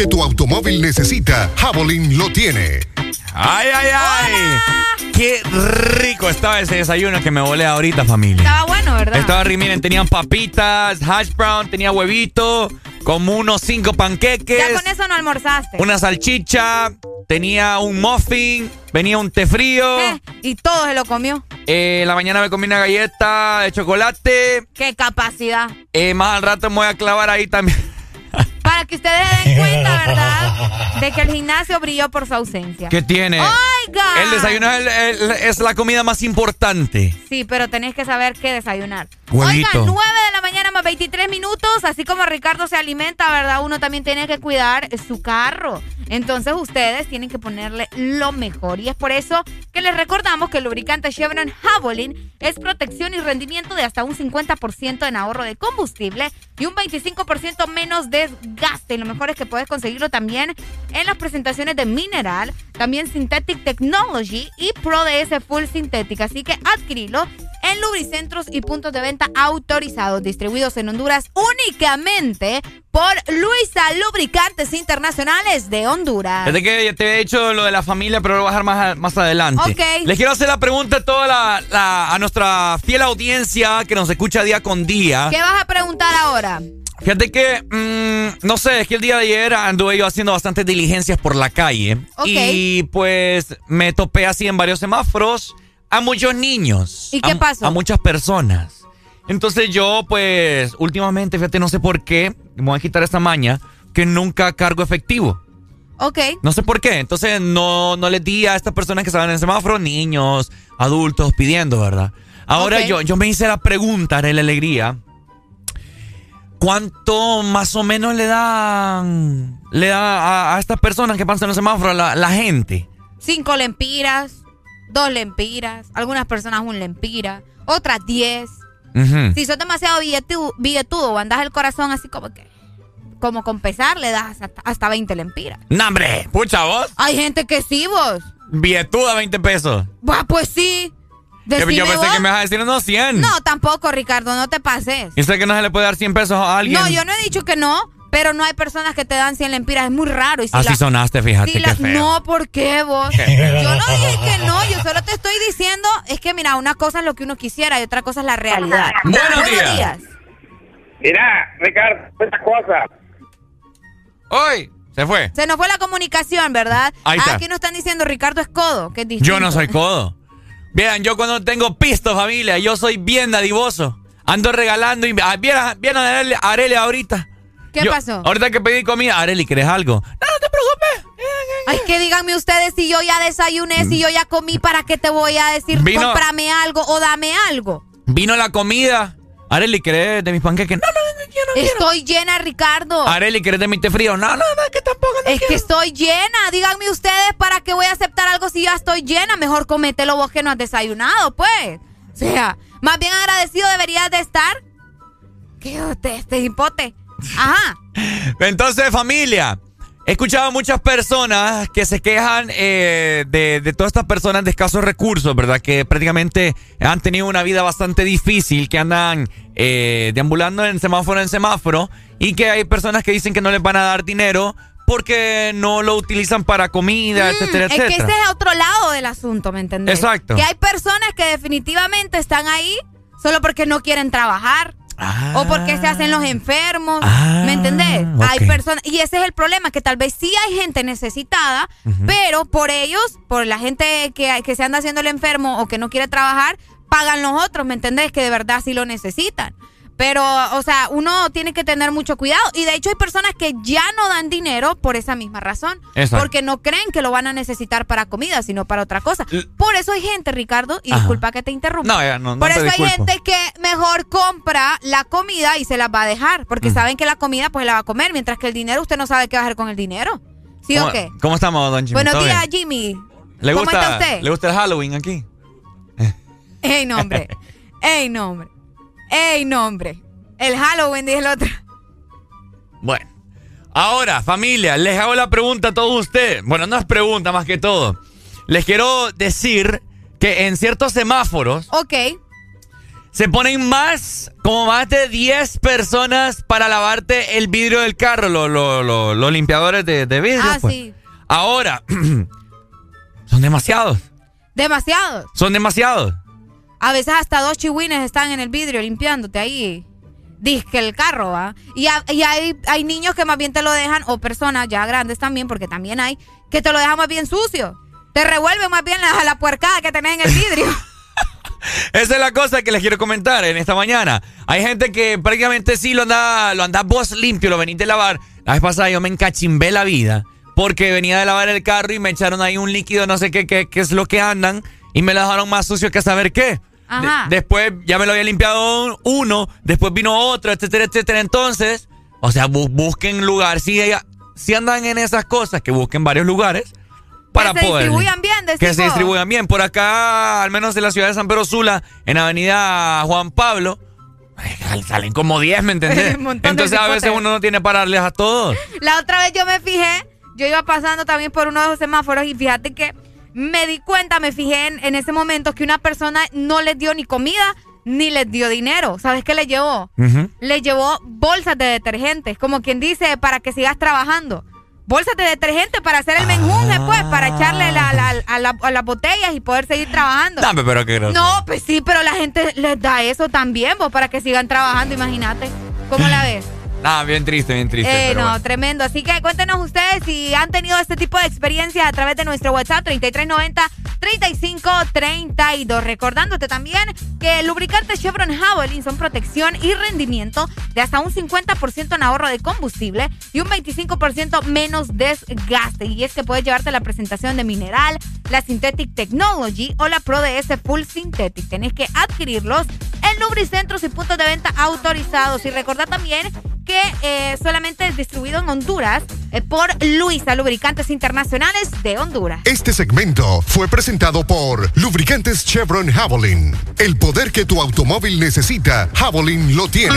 Que tu automóvil necesita, Javelin lo tiene. ¡Ay, ay, ay! ¡Qué rico estaba ese desayuno que me volé ahorita, familia! Estaba bueno, ¿verdad? Estaba, miren, tenían papitas, hash brown, tenía huevito, como unos cinco panqueques, Ya con eso no almorzaste. una salchicha, tenía un muffin, venía un té frío. Eh, y todo se lo comió. Eh, en la mañana me comí una galleta de chocolate. ¡Qué capacidad! Eh, más al rato me voy a clavar ahí también. <laughs> Para que ustedes se den cuenta, <laughs> ¿verdad? De que el gimnasio brilló por su ausencia. ¿Qué tiene? ¡Oiga! El desayuno es, el- el- es la comida más importante. Sí, pero tenés que saber qué desayunar. Huevito. Oigan, 9 de la mañana más 23 minutos, así como Ricardo se alimenta, ¿verdad? Uno también tiene que cuidar su carro. Entonces ustedes tienen que ponerle lo mejor. Y es por eso que les recordamos que el lubricante Chevron Javelin es protección y rendimiento de hasta un 50% en ahorro de combustible y un 25% menos desgaste. Y lo mejor es que puedes conseguirlo también en las presentaciones de Mineral, también Synthetic Technology y Pro DS Full Synthetic. Así que adquirilo en lubricentros y puntos de venta autorizados, distribuidos en Honduras únicamente por Luisa Lubricantes Internacionales de Honduras. Desde que te he dicho lo de la familia, pero lo voy a dejar más, más adelante. Ok. Les quiero hacer la pregunta a toda la, la- a nuestra fiel audiencia que nos escucha día con día. ¿Qué vas a preguntar ahora? Fíjate que, mm, no sé, es que el día de ayer anduve yo haciendo bastantes diligencias por la calle. Ok. Y pues me topé así en varios semáforos a muchos niños. ¿Y qué a- pasó? A muchas personas. Entonces yo, pues, últimamente, fíjate, no sé por qué, me voy a quitar esta maña, que nunca cargo efectivo. Ok. No sé por qué. Entonces no, no les di a estas personas que estaban en el semáforo, niños, adultos, pidiendo, ¿verdad? Ahora yo, yo me hice la pregunta de la alegría. ¿Cuánto más o menos le dan le da a, a estas personas que pasan en el semáforo la, la gente? Cinco lempiras, dos lempiras, algunas personas un lempira, otras diez. Si sos demasiado billetu- billetudo o andas el corazón así como que, como con pesar, le das hasta, hasta 20 lempiras. ¡No, hombre! ¡Pucha vos! Hay gente que sí, vos. Billetuda, 20 pesos. Bah, pues sí. Yo, pensé vos. que me ibas a decir unos 100. No, tampoco, Ricardo, no te pases. ¿Y usted que no se le puede dar 100 pesos a alguien? No, yo no he dicho que no, pero no hay personas que te dan 100 lempiras, es muy raro. Y si Así la- sonaste, fíjate, si qué la- feo. No, ¿por qué vos? <laughs> Yo no dije que no, yo solo te estoy diciendo, es que mira, una cosa es lo que uno quisiera y otra cosa es la realidad. Buenos días. Mira, Ricardo, esta cosa. ¡Hoy! Se fue. Se nos fue la comunicación, ¿verdad? Ahí está. Ah, Aquí nos están diciendo Ricardo es codo, que es. Yo no soy codo. Vean, yo cuando tengo pisto, familia, yo soy bien dadivoso. Ando regalando y ah, a Areli, a Areli ahorita. ¿Qué Yo- pasó? Ahorita que pedí comida, Areli, ¿querés algo? Ay, que díganme ustedes si yo ya desayuné, si yo ya comí, ¿para qué te voy a decir Vino- cómprame algo o dame algo? Vino la comida. Areli, ¿querés de mis panqueques? No, no, Estoy llena, Ricardo. Areli, ¿querés de mi té frío? No, no, no, que tampoco no Es que estoy llena. Díganme ustedes para qué voy a aceptar algo si ya estoy llena. Mejor comételo vos que no has desayunado, pues. O sea, más bien agradecido deberías de estar. Usted, este hipote. Ajá. Entonces, familia, he escuchado a muchas personas que se quejan eh, de, de todas estas personas de escasos recursos, ¿verdad? Que prácticamente han tenido una vida bastante difícil, que andan eh, deambulando en semáforo en semáforo y que hay personas que dicen que no les van a dar dinero porque no lo utilizan para comida, etcétera, Mm, Es que etcétera. ese es otro lado del asunto, ¿me entendés? Exacto. Que hay personas que definitivamente están ahí solo porque no quieren trabajar. O porque se hacen los enfermos, ¿me entendés? Hay personas, y ese es el problema, que tal vez sí hay gente necesitada, pero por ellos, por la gente que, que se anda haciendo el enfermo o que no quiere trabajar, pagan los otros, ¿me entendés? Que de verdad sí lo necesitan. Pero, o sea, uno tiene que tener mucho cuidado. Y de hecho hay personas que ya no dan dinero por esa misma razón. Exacto. Porque no creen que lo van a necesitar para comida, sino para otra cosa. Por eso hay gente, Ricardo, y Ajá. disculpa que te interrumpa. No, ya, no, no por eso hay gente que mejor compra la comida y se la va a dejar. Porque Mm. saben que la comida pues la va a comer, mientras que el dinero usted no sabe qué va a hacer con el dinero. ¿Sí o ¿Cómo, qué? ¿Cómo estamos, don Jimmy? Buenos ¿Todo días? Jimmy. ¿Le ¿Cómo gusta, está usted? ¿Le gusta el Halloween aquí? <laughs> Ey, nombre. <laughs> Ey, nombre. Ey, nombre. El Halloween, dije el otro. Bueno, ahora, familia, les hago la pregunta a todos ustedes. Bueno, no es pregunta más que todo. Les quiero decir que en ciertos semáforos Ok. se ponen más, como más de 10 personas para lavarte el vidrio del carro, lo- lo- lo- los limpiadores de, de vidrio. Ah, pues. sí. Ahora, <clears throat> son demasiados. Demasiado. Son demasiados. A veces hasta dos chihuines están en el vidrio limpiándote ahí. Disque el carro, ¿va? Y, a- hay, niños que más bien te lo dejan, o personas ya grandes también, porque también hay, que te lo dejan más bien sucio. Te revuelven más bien la, la puercada que tenés en el vidrio. <laughs> Esa es la cosa que les quiero comentar en esta mañana. Hay gente que prácticamente sí lo anda, lo anda vos limpio, lo venís de lavar. La vez pasada yo me encachimbé la vida porque venía de lavar el carro y me echaron ahí un líquido, no sé qué, qué, qué es lo que andan, y me lo dejaron más sucio que saber qué. De- después ya me lo había limpiado uno, después vino otro, etcétera, etcétera. Entonces, o sea, bu- busquen lugar. Si, ella- si andan en esas cosas, que busquen varios luales para que se poder. distribuyan bien, decís Que se distribuyan bien. Por acá, al menos en la ciudad de San Pedro Sula, en Avenida Juan Pablo, salen como 10, ¿me entendés? <laughs> Entonces a veces uno no tiene para darles a todos. La otra vez yo me fijé, yo iba pasando también por uno de los semáforos y fíjate que me di cuenta, me fijé en, en ese momento que una persona no les dio ni comida ni les dio dinero. ¿Sabes qué le llevó? Le llevó bolsas de detergentes, como quien dice, para que sigas trabajando. Bolsas de detergente para hacer el menjunje, pues, para echarle la- la- a, la- a las botellas y poder seguir trabajando. Dame, pero qué. No, pues sí, pero la gente les da eso también, vos, para que sigan trabajando, imagínate. ¿Cómo la ves? Ah, bien triste, bien triste. Eh, no, bueno. tremendo. Así que cuéntenos ustedes si han tenido este tipo de experiencias a través de nuestro WhatsApp 3390-3532. Recordándote también que lubricantes Chevron Javelin son protección y rendimiento de hasta un 50% en ahorro de combustible y un 25% menos desgaste. Y es que puedes llevarte la presentación de Mineral, la Synthetic Technology o la Pro DS Full Synthetic. Tenés que adquirirlos en lubricentros y puntos de venta autorizados. Y recordad también que eh, solamente es distribuido en Honduras eh, por Luisa Lubricantes Internacionales de Honduras. Este segmento fue presentado por Lubricantes Chevron Javelin. El poder que tu automóvil necesita, Javelin lo tiene.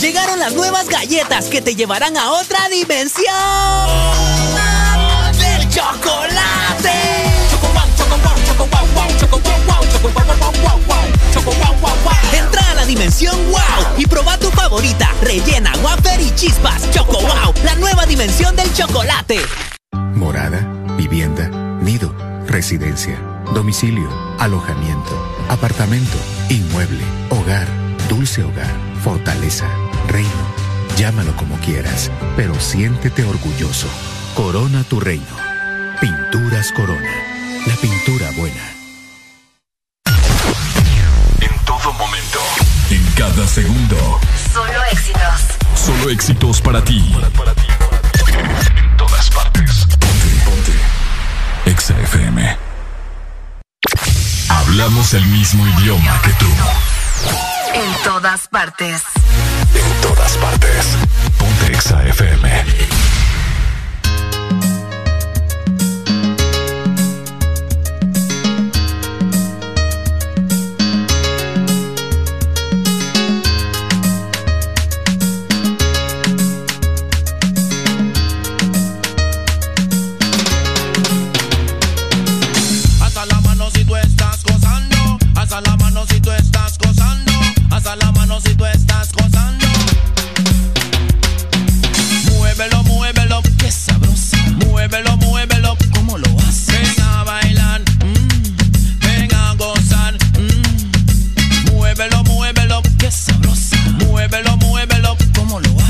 Llegaron las nuevas galletas que te llevarán a otra dimensión del chocolate. Entra a la dimensión wow y proba tu favorita, rellena, wafer y chispas. Choco wow, la nueva dimensión del chocolate. Morada, vivienda, nido, residencia, domicilio, alojamiento, apartamento, inmueble, hogar, dulce hogar, fortaleza, reino. Llámalo como quieras, pero siéntete orgulloso. Corona tu reino. Pinturas Corona. La pintura buena. En todo momento. En cada segundo. Solo éxitos. Solo éxitos para ti. En todas partes. Ponte, ponte. Exa FM. Hablamos el mismo idioma que tú. En todas partes. En todas partes. Ponte Exa FM. muévelo, muévelo. ¿Cómo lo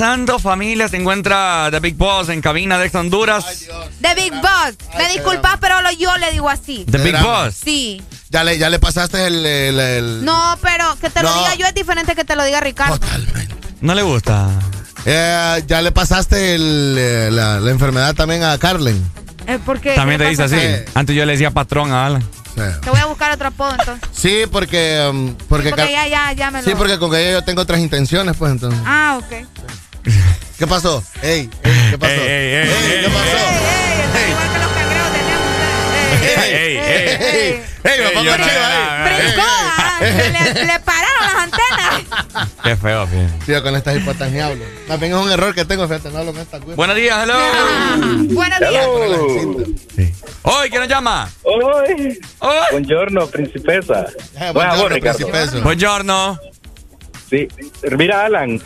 avanzando, familia, se encuentra The Big Boss en cabina de Honduras. The Big Boss. Me disculpas, pero lo- yo le digo así. The Big Boss. Sí. Ya le, ya le pasaste el... el- el- No, pero que te lo No. diga yo es diferente que te lo diga Ricardo. No le gusta. Eh, ya le pasaste el, eh, la, la enfermedad también a Carlen. Eh, ¿Por qué? También ¿Qué te dice así. Antes yo le decía patrón a Alan. Te voy a buscar otro apodo entonces. Sí, porque... um, porque, Porque Car- ya, ya, ya me lo. Sí, porque con ella yo tengo otras intenciones, pues entonces. Ah, ok. ¿Qué pasó? Ey, ey, ¿qué pasó? Ey, ey, ey, Ey, ¿qué pasó? Ey, ey, ey. Ey, ahí. Brincó, ah, le, pararon las antenas. <laughs> Qué feo, fíjate. Sí, con estas hipotas ni hablo. También es un error que tengo, fíjate, no hablo con esta güey. Buenos días, hello. Buenos días. Hoy, ¿quién nos llama? Hoy. Buongiorno, principesa. Buen buongiorno, principeso. Buongiorno. Sí. Mira, Alan.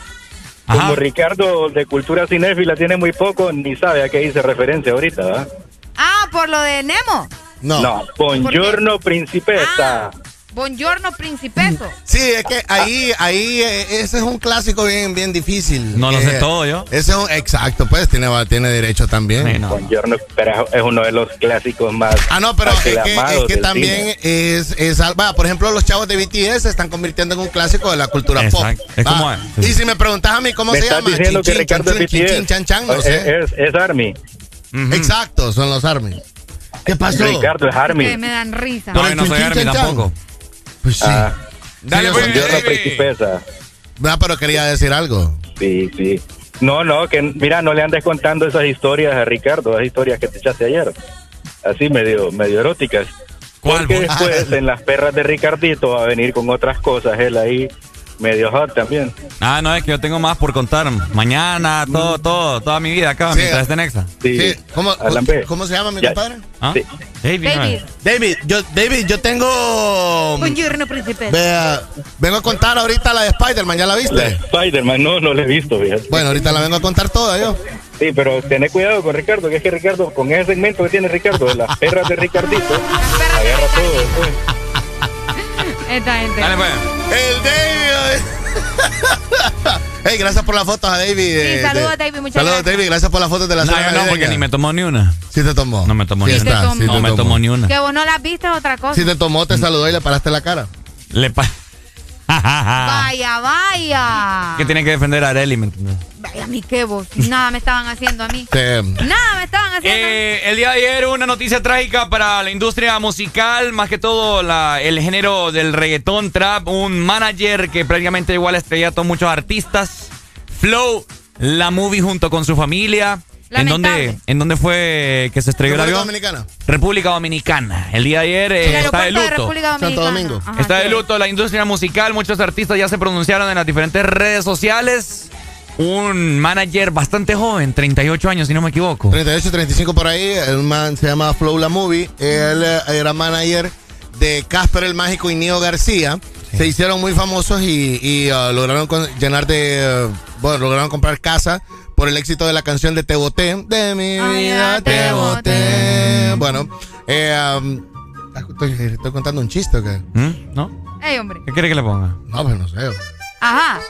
Como Ricardo de cultura cinéfila tiene muy poco, ni sabe a qué hice referencia ahorita, ¿verdad? Ah, por lo de Nemo. No. Buongiorno, principesa. Buongiorno, principeso. Sí, es que ahí, ahí, eh, ese es un clásico bien, bien difícil. No lo sé Eh, todo yo. Ese es un, exacto, pues tiene, tiene derecho también. Buongiorno, pero es uno de los clásicos más Ah, no, pero es que, es que también cine. es, es va, por ejemplo, los chavos de BTS se están convirtiendo en un clásico de la cultura Exacto. pop. Es como- Y si me preguntas a mí cómo Me se estás llama, diciendo Chin, que chin, Ricardo chin, es chin, BTS. chin, chan, chan, no Es- sé. Es, es Army. Exacto, son los Army. ¿Qué pasó? Ricardo es Army. Que me dan risa. No, yo no soy Army tampoco. Pues sí. Ah, Dale, sí, pues, David. principesa. Va, pero quería decir algo. Sí, sí. No, no, que mira, no le andes contando esas historias a Ricardo, esas historias que te echaste ayer. Así medio, medio eróticas. Porque después <laughs> en las perras de Ricardito va a venir con otras cosas, él ahí medio hot también. Ah, no, es que yo tengo más por contar. Mañana, todo, todo, toda mi vida acá, Sí. mientras esté Nexa. Sí. ¿Cómo, Alan B. ¿Cómo se llama mi Ya. compadre? ¿Ah? Sí. David. David. David, yo, David, yo tengo. Buongiorno, principeso. Vea, vengo a contar ahorita la de Spider-Man, ¿ya la viste? La Spider-Man, no, no la he visto, fíjate. Bueno, ahorita la vengo a contar toda yo. Sí, pero tené cuidado con Ricardo, que es que Ricardo, con ese segmento que tiene Ricardo, de las perras de Ricardito, <laughs> agarra todo después. Esta gente. Dale, pues. El David. <laughs> hey, gracias por las fotos a David. eh, saludos, David, muchas Saludos, gracias. David, gracias por las fotos de la No, no, porque ni me tomó ni una. Sí te tomó. No me tomó Sí ni una. sí no me tomó. ni una. Que vos no la viste es otra cosa. Si te tomó, te saludó y le paraste la cara. Le pa- Vaya, vaya. que tiene que defender a Areli, ¿me entiendes? Vaya, a mí qué vos. Nada me estaban haciendo a mí. Nada me estaban haciendo. Eh, el día de ayer una noticia trágica para la industria musical, más que todo la- el género del reggaetón trap, un manager que prácticamente igual estrellato a muchos artistas, Flow, la movie junto con su familia. ¿En dónde, ¿En dónde fue que se estrelló el República avión? Dominicana. República Dominicana. El día de ayer eh, El está de luto. República. Santo Domingo. Está de luto la industria musical. Muchos artistas ya se pronunciaron en las diferentes redes sociales. un manager bastante joven, 38 años, si no me equivoco. 38, 35 por ahí. El man se llama Flow La Movie. Él eh, era manager de Casper el Mágico y Neo García. Se hicieron muy famosos y, y, uh, lograron con- llenar de. uh, bueno, lograron comprar casa por el éxito de la canción de Te Boté. De mi vida te boté. Bueno, eh, um, estoy, estoy contando un chiste, ¿o qué? ¿Mm? ¿No? Ey, hombre. ¿Qué quiere que le ponga? No, pues no sé. Ajá.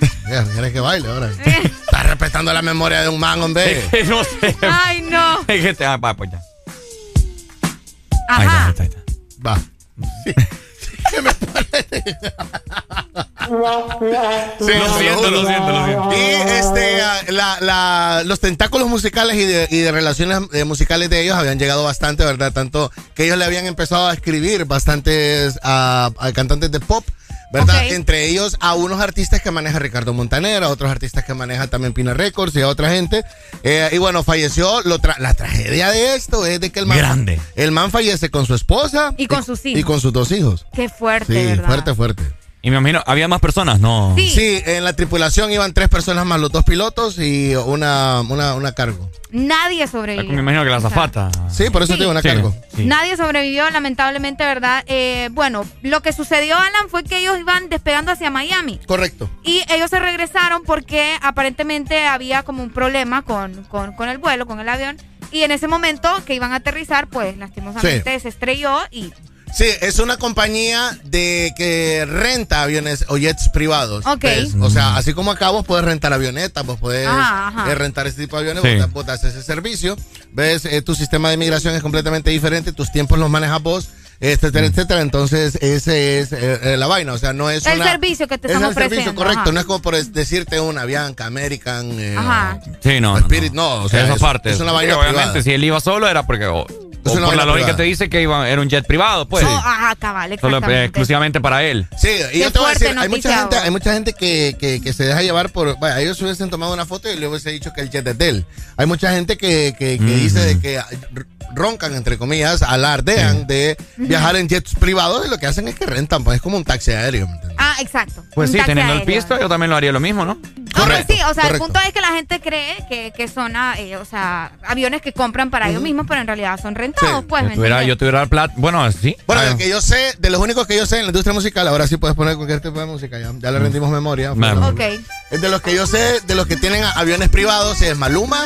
<laughs> Mira, ¿Quieres que baile ahora? <laughs> Estás respetando la memoria de un man, hombre. no sé. Ay, no. <laughs> Es que te- ah, va, pues ya. Ajá. Ahí está, ahí está, ahí está. Va. Sí, <laughs> Lo siento, lo siento, lo siento. Y este, la- la- los tentáculos musicales y de, y de relaciones eh, musicales de ellos habían llegado bastante, ¿verdad? Tanto que ellos le habían empezado a escribir bastantes a, a cantantes de pop. ¿Verdad? Entre ellos a unos artistas que maneja Ricardo Montaner, a otros artistas que maneja también Pina Records y a otra gente. Eh, y bueno, falleció. Lo tra- la tragedia de esto es de que el man, Grande. el man fallece con su esposa Y con sus hijos. y con sus dos hijos. Qué fuerte, Sí, ¿verdad? fuerte, fuerte. Y me imagino, ¿había más personas? No. Sí. en la tripulación iban tres personas más, los dos pilotos y una, una, una cargo. Nadie sobrevivió. Me imagino que la O sea, azafata. Sí, por eso Sí. te digo una Sí. cargo. Sí. Nadie sobrevivió, lamentablemente, ¿verdad? Eh, bueno, lo que sucedió, Alan, fue que ellos iban despegando hacia Miami. Correcto. Y ellos se regresaron porque aparentemente había como un problema con, con, con el vuelo, con el avión. Y en ese momento que iban a aterrizar, pues lastimosamente se estrelló y... Sí, es una compañía de que renta aviones o jets privados. Ok. ¿ves? O sea, así como acá vos podés rentar avionetas, vos podés Ajá, ajá. eh, rentar este tipo de aviones, Sí. vos, vos das ese servicio. Ves, Eh, tu sistema de migración es completamente diferente, tus tiempos los manejas vos, etcétera, etcétera. Entonces, ese es eh, eh, la vaina. O sea, no es El una- servicio que te es están el servicio, correcto. ajá. No es como por decirte una Bianca, American, eh, Ajá. Sí, no. no, Spirit, no. o sea, Esa es, parte. es una Sí, vaina obviamente, privada. si él iba solo era porque. O, o una por la lógica privada. te dice que iba, era un jet privado, pues. Oh, ajá, cabal, Solo eh, exclusivamente para él. Sí, y yo te voy a decir, hay mucha gente, hay mucha gente que, que, que se deja llevar por, vaya, ellos hubiesen tomado una foto y le hubiese dicho que el jet es de él. Hay mucha gente que, que, que dice de que r- roncan, entre comillas, alardean de viajar en jets privados y lo que hacen es que rentan, pues es como un taxi aéreo. ¿me entiendes? Ah, exacto. Pues Un sí, teniendo el pisto, yo también lo haría lo mismo, ¿no? No, pues sí, o sea, el punto es que la gente cree que, que son, ah, eh, o sea, aviones que compran para ellos mismos, pero en realidad son rentados, pues, yo, ¿me tuviera, yo tuviera plata. Bueno, sí. Bueno, Ah, de que yo sé, de los únicos que yo sé en la industria musical, ahora sí puedes poner cualquier tipo de música, ya, ya le rendimos memoria. Vale. Ok. Es de los que yo sé, de los que tienen aviones privados, es Maluma,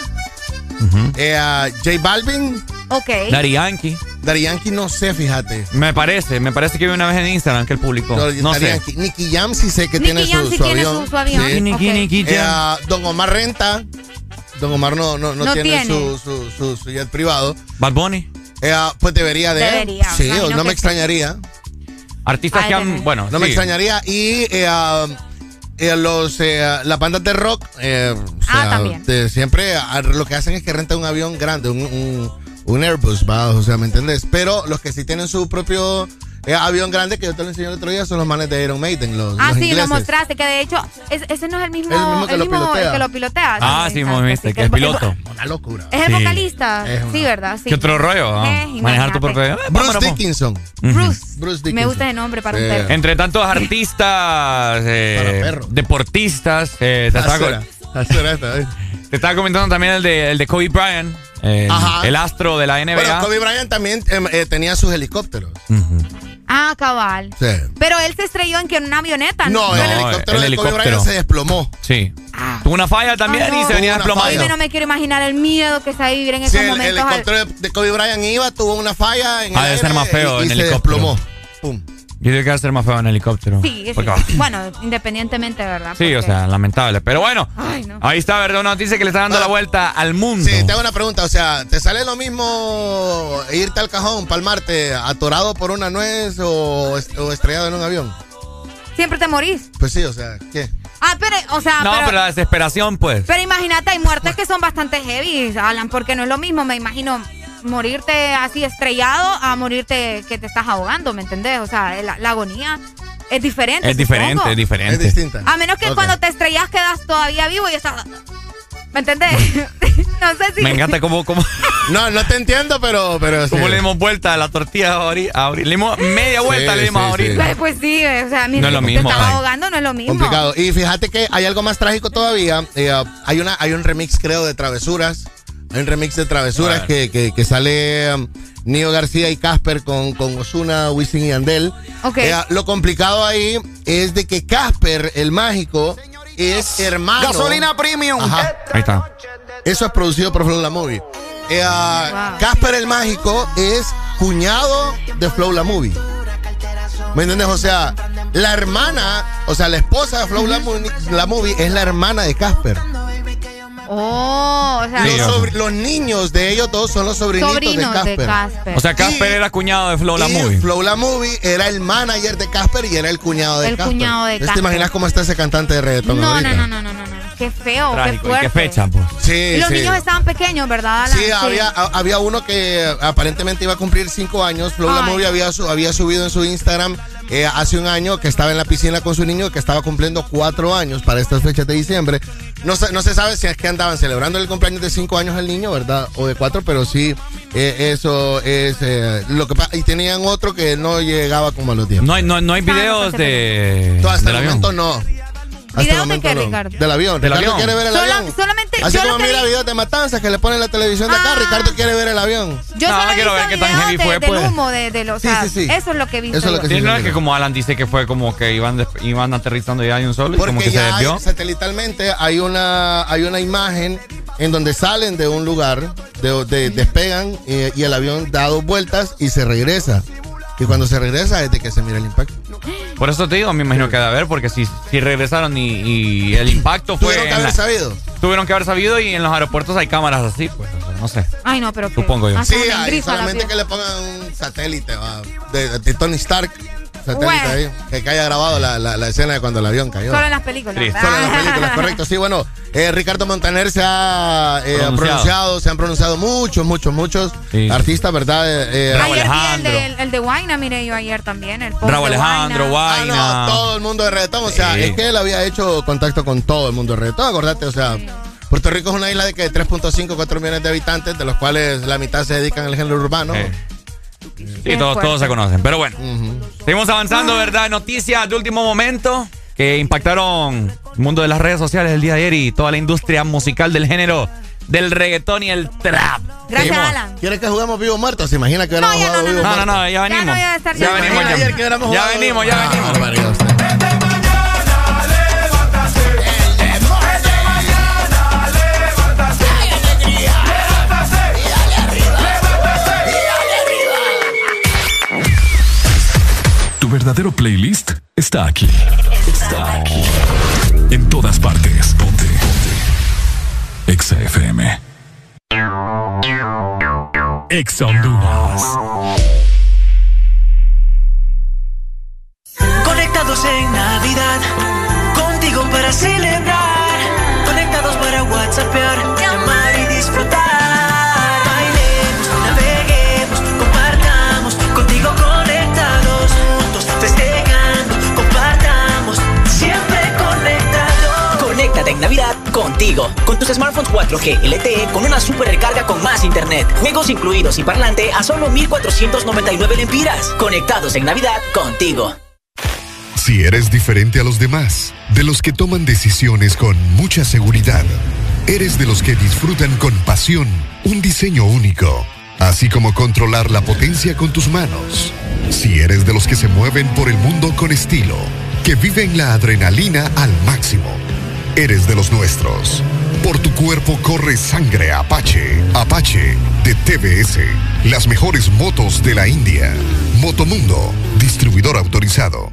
eh, a J Balvin, Ok. Daddy Yankee. Daddy Yankee no sé, fíjate. Me parece, me parece que vi una vez en Instagram que él publicó. No, sé. Yankee. Nicky Jam sí sé que Nicky tiene, Jam su, sí su tiene avión. su- su avión. Sí. Nicky, Ok. Nicky Eh, Jam. a Don Omar renta. Don Omar no, no, no, No tiene, tiene. Su, su, su, su jet privado. Bad Bunny. Eh, ah, pues debería de. Debería, Sí, no me extrañaría. Artistas Ay, que han. Bueno, No me extrañaría. Y eh, ah, eh, los, eh, las bandas de rock, eh, o Ah, sea, también. de- siempre ah, lo que hacen es que rentan un avión grande, un, un, un Airbus, ¿va? o sea, ¿me entendés? Pero los que sí tienen su propio eh, avión grande, que yo te lo enseñé el otro día, son los manes de Iron Maiden, los, Ah, los sí, ingleses. lo mostraste, que de hecho, es- ese no es el mismo, El mismo que el lo mismo pilotea. el que lo pilotea. Ah, sí, viste, sí, que es el- piloto. Una locura. Es el Sí. vocalista, Es una- sí, ¿verdad? Sí. ¿Qué otro rollo? ah? Eh, Manejar tu propio. Bruce. Dickinson. Bruce. Bruce Dickinson. Me gusta ese nombre para un Sí. perro. Entre tantos artistas, eh, deportistas, eh, te, estaba, eh. <laughs> te estaba comentando también el de, el de Kobe Bryant, el, Ajá. el astro de la NBA. Bueno, Kobe Bryant también em, eh, tenía sus helicópteros. Ujú. Ah, cabal. Sí. Pero él se estrelló en que en una avioneta. No, No, el el helicóptero de Kobe helicóptero. Bryant se desplomó. Sí. Tuvo una falla también no. y se venía desplomando. no me quiero imaginar el miedo que se va a vivir en Sí, esos el, el momentos. helicóptero de, de Kobe Bryant iba, tuvo una falla en el Ha de ser más feo y, y en se helicóptero. desplomó. Pum. Yo digo que va a ser más feo en helicóptero. Sí, sí. Porque- bueno, independientemente, ¿verdad? Sí, o sea, lamentable. Pero bueno, Ay, no. ahí está, ¿verdad? Una noticia que le está dando la vuelta al mundo. Sí, te hago una pregunta. O sea, ¿te sale lo mismo irte al cajón, palmarte, atorado por una nuez o, est- o estrellado en un avión? Siempre te morís. Pues sí, o sea, ¿qué? Ah, pero, o sea, no, pero, pero, la desesperación, pues. pero imagínate, hay muertes que son bastante heavy, Alan, porque no es lo mismo, me imagino, morirte así estrellado a morirte que te estás ahogando, ¿me entendés? O sea, la, la agonía es diferente. es diferente, supongo. es diferente. Es distinta. A menos que Ok. cuando te estrellas quedas todavía vivo y estás... ¿Me entendés? <laughs> no sé si. Me encanta cómo, cómo, <laughs> No, no te entiendo, pero. pero cómo sí. le dimos vuelta a la tortilla ahorita. ahorita. Le dimos media vuelta, Sí, le dimos sí, ahorita. Pues, pues sí, o sea, mira, No es lo te mismo, estás ay. ahogando, no es lo mismo. Complicado. Y fíjate que hay algo más trágico todavía. Eh, hay, una, hay un remix, creo, de Travesuras. Hay un remix de Travesuras Bueno. que, que, que sale um, Nio García y Casper con, con Osuna, Wisin y Andel. Ok. Eh, lo complicado ahí es de que Casper, el mágico, es hermano. Gasolina premium. Ajá. Ahí está. Eso es producido por Flow La Movie. Eh, ah, Wow. Casper el Mágico es cuñado de Flow La Movie. ¿Me entiendes? O sea, la hermana, o sea, la esposa de Flow la, la Movie es la hermana de Casper. Oh, o sea, los, niños de ellos todos son los sobrinitos sobrinos de de Casper. O sea, Casper era cuñado de Flow la y Movie. Flow La Movie era el manager de Casper y era el cuñado de El Casper. cuñado de Entonces, Casper. ¿Te imaginas cómo está ese cantante de reggaetón no, ahorita? no, no, no, no, no, no. Qué feo, Trágico. qué ¿Y fuerte. qué fecha, pues? Sí, Y los sí. niños estaban pequeños, ¿verdad? Alan? Sí, había, a- había uno que aparentemente iba a cumplir cinco años. Flow La. Movie había, había subido en su Instagram eh, hace un año que estaba en la piscina con su niño que estaba cumpliendo cuatro años para estas fechas de diciembre. No se, no se sabe si es que andaban celebrando el cumpleaños de cinco años al niño, ¿verdad? O de cuatro, pero sí, eh, eso es eh, lo que pasa. Y tenían otro que no llegaba como a los diez. No hay, no, no hay videos de. Todo hasta el momento no. ¿Videos de qué, no. Ricardo? Del avión. Del Ricardo avión. quiere ver el Sola- avión. solamente Así yo como mira vi- videos de matanzas que le ponen en la televisión de acá, Ah. Ricardo quiere ver el avión. Yo No, solo quiero ver qué tan heavy de- fue, del pues. humo de, de los... Sí, o sea, sí, sí. Eso es lo que visto Eso es lo que Sí, sí, no es que como Alan dice que fue como que iban, iban aterrizando ya de un solo y como que se desvió. satelitalmente hay una, hay una imagen en donde salen de un lugar, de, de- despegan eh, y el avión da dos vueltas y se regresa. Y cuando se regresa es de que se mira el impacto. Por eso te digo, me imagino que debe haber, porque si, si regresaron y, y el impacto fue. Tuvieron que haber la- sabido. Tuvieron que haber sabido y en los aeropuertos hay cámaras así, pues, o sea, no sé. Ay, no, pero que... Supongo yo. hace Sí, hay solamente que le pongan un satélite va, de, de Tony Stark. Satélite Bueno. ahí, que, que haya grabado la, la- la escena de cuando el avión cayó. Solo en las películas. Solo en las películas, correcto. Sí, bueno, eh, Ricardo Montaner se ha eh, Pronunciado. pronunciado. se han pronunciado muchos, muchos, muchos Sí. artistas, ¿verdad? Eh, eh, vi el Alejandro. de, el de Guayna, mire yo ayer también. El de Alejandro, Guayna. Ah, Guayna. no, todo el mundo de reggaetón. O sea, Sí. es que él había hecho contacto con todo el mundo de reggaetón, acordate. O sea, Puerto Rico es una isla de que 3.5, 4 millones de habitantes, de los cuales la mitad se dedican al género urbano. Sí. Todos, todos se conocen. Pero bueno, seguimos avanzando, ¿verdad? Noticias de último momento que impactaron el mundo de las redes sociales el día de ayer y toda la industria musical del género del reggaetón y el trap. Gracias, Seguimos. Alan. ¿Quieres que juguemos vivo muerto? ¿Se imagina que hubiéramos No, ya no, jugado no, vivo No, no, muerto? no, ya Ya venimos. no voy a estar ya venimos, ya, Ayer que hubiéramos ya jugado- venimos, ya Ah, venimos. Tu verdadero playlist está aquí. Está aquí. En todas partes. Ponte. Ponte. Exa FM. Exa Honduras. Conectados en Navidad, contigo para celebrar. Contigo. Con tus smartphones 4G LTE con una super recarga con más internet. Juegos incluidos y parlante a solo 1499 lempiras. Conectados en Navidad contigo. Si eres diferente a los demás, de los que toman decisiones con mucha seguridad, eres de los que disfrutan con pasión un diseño único, así como controlar la potencia con tus manos. Si eres de los que se mueven por el mundo con estilo, que viven la adrenalina al máximo, eres de los nuestros. Por tu cuerpo corre sangre Apache. Apache de TBS. Las mejores motos de la India. Motomundo, distribuidor autorizado.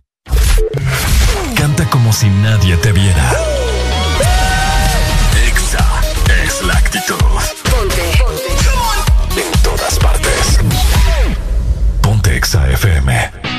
Como si nadie te viera. Exa es la actitud. Ponte. En todas partes. Ponte Exa FM.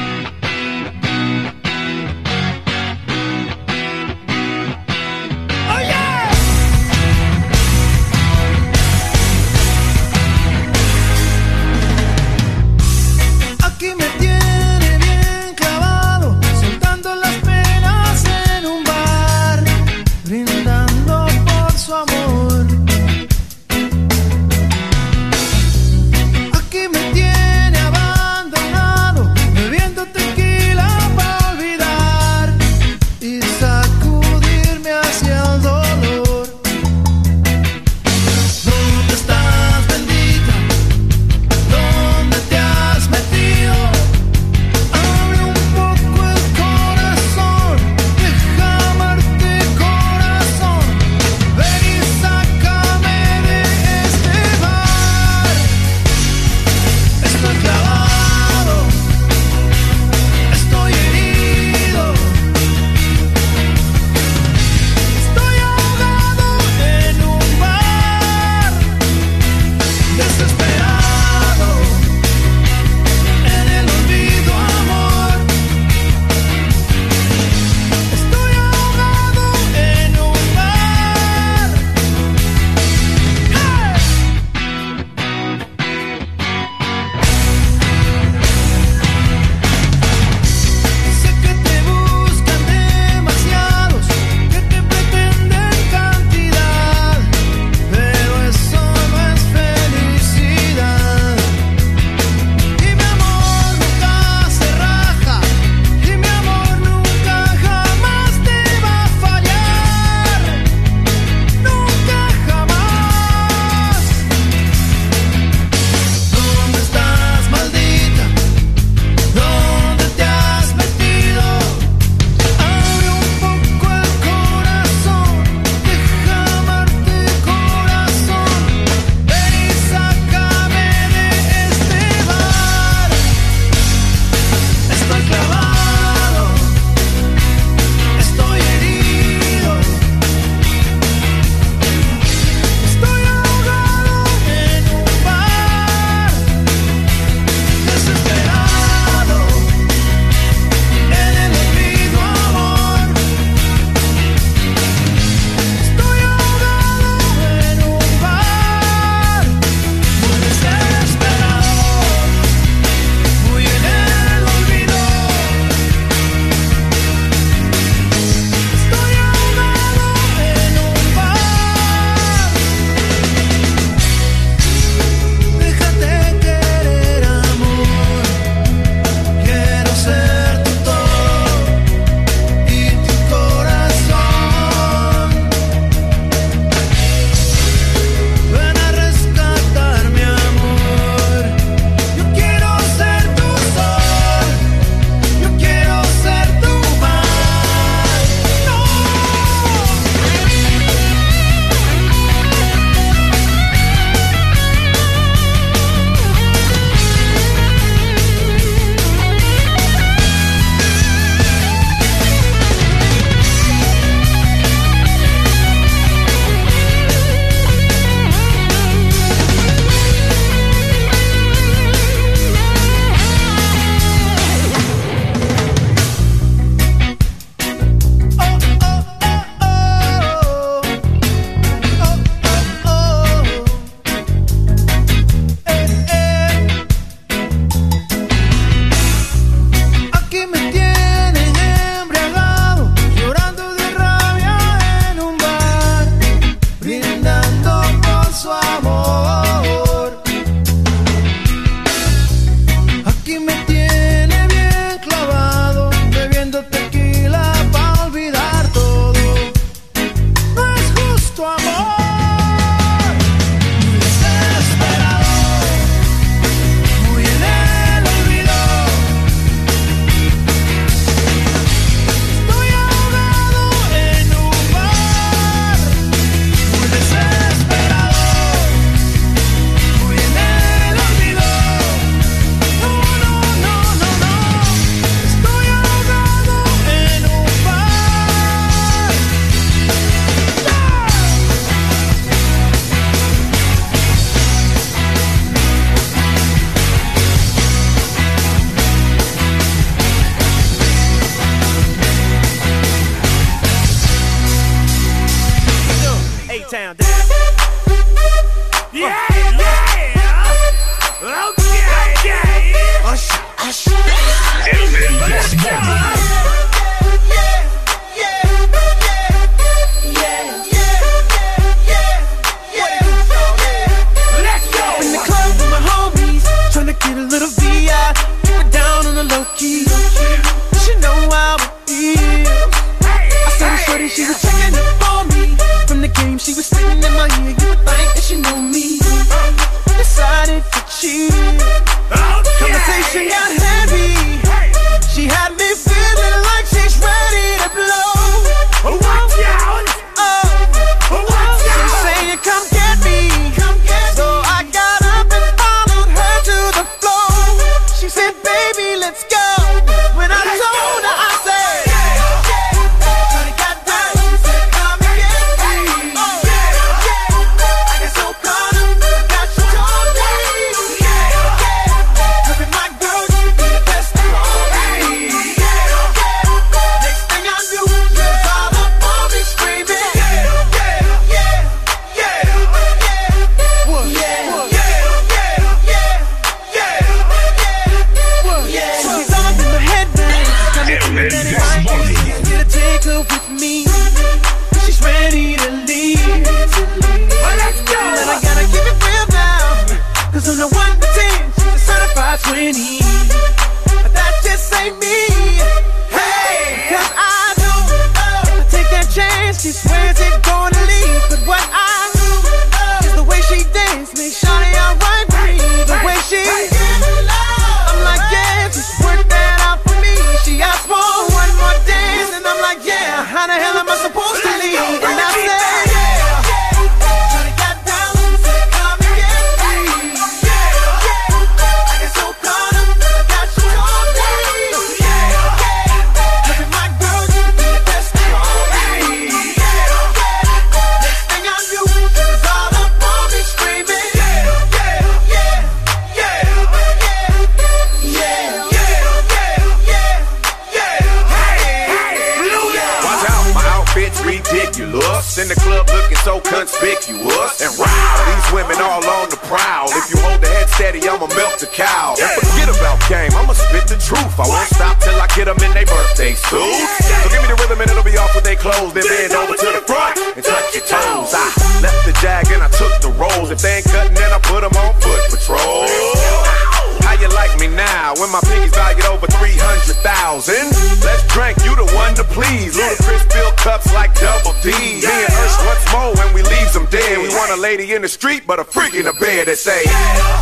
lady in the street, but a freak in the bed that say.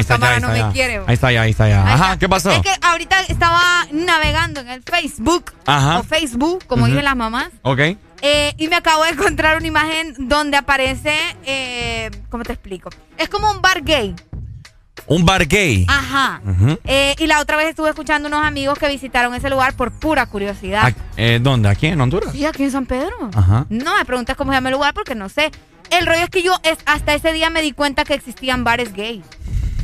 Ahí está ya, ahí no está me ya. quiere. Ahí está ya, ahí está ya. Ahí Ajá, está. ¿qué pasó? Es que ahorita estaba navegando en el Facebook. Ajá. O Facebook, como Ujú. dicen las mamás. Ok. eh, y me acabo de encontrar una imagen donde aparece. eh, ¿Cómo te explico? Es como un bar gay. Un bar gay. Ajá. Eh, y la otra vez estuve escuchando unos amigos que visitaron ese lugar por pura curiosidad. Eh, ¿Dónde? ¿Aquí en Honduras? Sí, aquí en San Pedro. Ajá. No me preguntes cómo se llama el lugar porque no sé. El rollo es que yo es, hasta ese día me di cuenta que existían bares gays.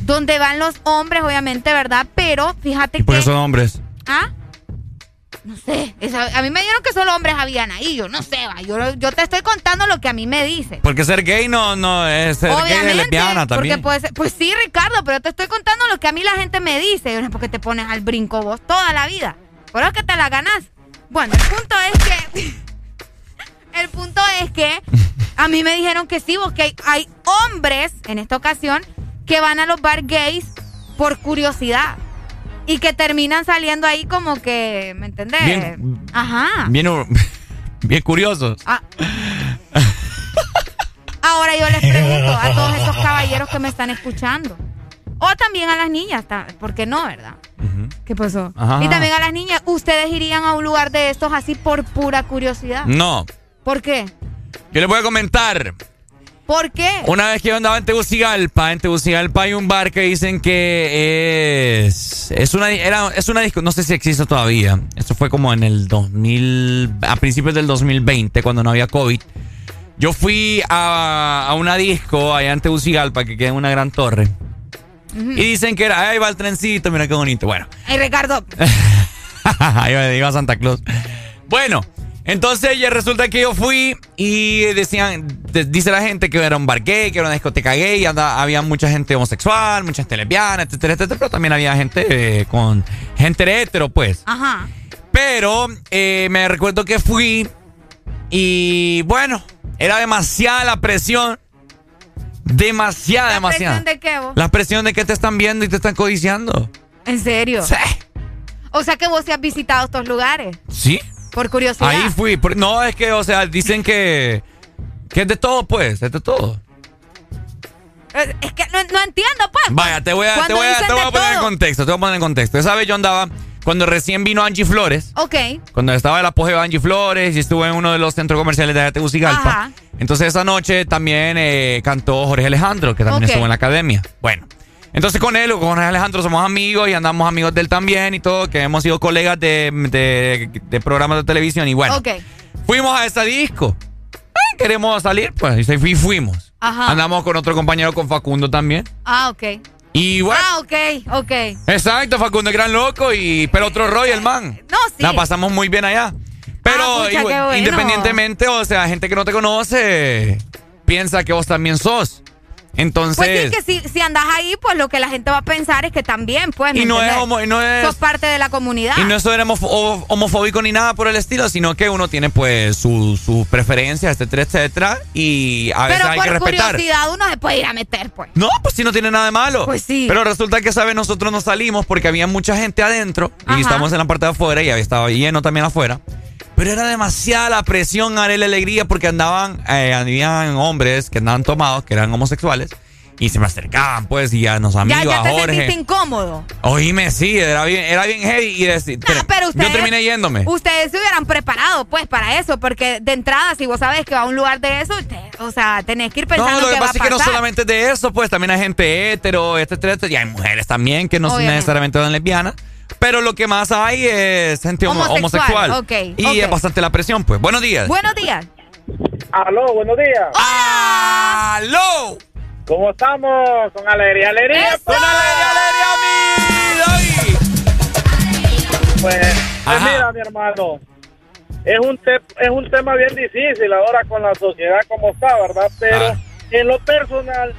Donde van los hombres, obviamente, ¿verdad? Pero fíjate ¿Y por que. qué son hombres? ¿Ah? No sé. Esa- a mí me dijeron que solo hombres habían ahí. Yo no sé, va. Yo, yo te estoy contando lo que a mí me dice. Porque ser gay no, no es ser gay Obviamente, es lesbiana también. Porque puede ser, pues sí, Ricardo, pero te estoy contando lo que a mí la gente me dice. Yo no es porque te pones al brinco vos toda la vida. Por eso que te la ganás. Bueno, el punto es que. <laughs> el punto es que a mí me dijeron que sí, vos que hay, hay hombres en esta ocasión que van a los bar gays por curiosidad. Y que terminan saliendo ahí como que, ¿me entendés? Bien. Ajá. Bien, <laughs> bien curiosos. Ah. Ahora yo les pregunto a todos esos caballeros que me están escuchando. O también a las niñas, ta- ¿por qué no, verdad? ¿Qué pasó? Ajá. Y también a las niñas, ¿ustedes irían a un lugar de estos así por pura curiosidad? No. ¿Por qué? Yo les voy a comentar. ¿Por qué? Una vez que yo andaba en Tegucigalpa, en Tegucigalpa hay un bar que dicen que es es una era es una disco, no sé si existe todavía. Esto fue como en el 2000 a principios del 2020 cuando no había COVID. Yo fui a, a una disco allá en Tegucigalpa que queda en una gran torre. Y dicen que era, ahí va el trencito, mira qué bonito. Bueno, Ay, Ricardo. <laughs> Ahí va, iba Santa Claus. Bueno, entonces ya resulta que yo fui y decían, de- dice la gente que era un bar gay, que era una discoteca gay, anda- había mucha gente homosexual, mucha gente lesbiana, etcétera, etcétera, pero también había gente eh, con gente hetero, pues. Ajá. Pero eh, me recuerdo que fui y bueno, era demasiada la presión. Demasiada, demasiada. ¿Presión de qué vos? La presión de que te están viendo y te están codiciando. ¿En serio? O sea que vos sí has visitado estos lugares. ¿Sí? Por curiosidad. Ahí fui. Por- No, es que, o sea, dicen que, que es de todo, pues, es de todo. Eh, Es que no, no entiendo, pues. Vaya, te voy a, te voy a, te voy a poner en contexto, te voy a poner en contexto. Esa vez yo andaba, cuando recién vino Angie Flores, Ok. cuando estaba el apogeo de Angie Flores y estuve en uno de los centros comerciales de Tegucigalpa. Ajá. Entonces esa noche también eh, cantó Jorge Alejandro, que también estuvo en la academia. Bueno, entonces con él, con Alejandro, somos amigos y andamos amigos de él también y todo, que hemos sido colegas de, de- de programas de televisión y bueno. Ok. Fuimos a esta disco. Ay, queremos salir, pues, y fuimos. Ajá. Andamos con otro compañero, con Facundo también. Ah, ok. Y bueno, Ah, ok, ok. exacto, Facundo, el gran loco, y pero otro rollo, el man. No, sí. La pasamos muy bien allá. Pero Ah, pucha, igual- bueno. independientemente, o sea, gente que no te conoce piensa que vos también sos. Entonces, Pues sí, que si, si andas ahí, pues lo que la gente va a pensar es que también, pues. ¿me Y no es homo- y no es- Sos parte de la comunidad. y no es homofóbico ni nada por el estilo, sino que uno tiene pues sus su preferencias, etcétera, etcétera, y a veces Pero hay por que respetar. curiosidad uno se puede ir a meter, pues. No, pues sí, no tiene nada de malo. Pues sí. Pero resulta que, ¿sabes? Nosotros nos salimos porque había mucha gente adentro Ajá. y estábamos en la parte de afuera y estaba lleno también afuera. Pero era demasiada la presión, haré la alegría porque andaban, eh, habían hombres que andaban tomados, que eran homosexuales y se me acercaban, pues, y a los Ya, amigos, ya a te Jorge. sentiste incómodo. Oíme, sí, era bien, era bien heavy y decir, Pero ustedes, yo terminé yéndome. Ustedes se hubieran preparado, pues, para eso, porque de entrada, si vos sabes que va a un lugar de eso, te- o sea, tenés que ir pensando No, lo que que va a pasa es que no solamente de eso, pues también hay gente hetero, etcétera, etcétera, y hay mujeres también que no son Obviamente. necesariamente son lesbianas. Pero lo que más hay es gente homo- Homosexual, homosexual. ok, y es bastante la presión, pues. Buenos días. Buenos días. Aló, buenos días. ¡Aló! ¿Cómo estamos? Con alegría, alegría. ¡Con alegría, alegría, mi Pues, pues mira, mi hermano, es un, te- es un tema bien difícil ahora con la sociedad como está, ¿verdad? Pero Ah. en lo personal,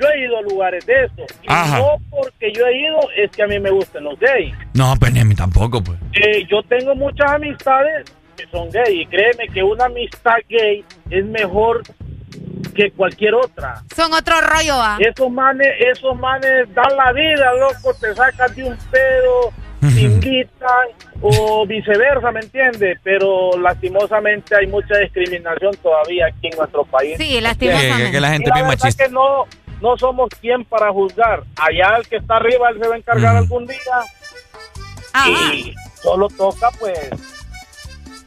yo he ido a lugares de eso. Y Ajá. no porque yo he ido es que a mí me gusten los gays. No, pues ni a mí tampoco, pues. Eh, yo tengo muchas amistades que son gay y créeme que una amistad gay es mejor que cualquier otra. Son otro rollo, ¿ah? Esos manes, esos manes dan la vida, loco, te sacan de un pedo, te invitan o viceversa, ¿me entiende? Pero lastimosamente hay mucha discriminación todavía aquí en nuestro país. Sí, lastimosamente. Que- que la gente Y es bien machista. que no, no somos quien para juzgar. Allá el que está arriba, él se va a encargar algún día. Y solo toca, pues,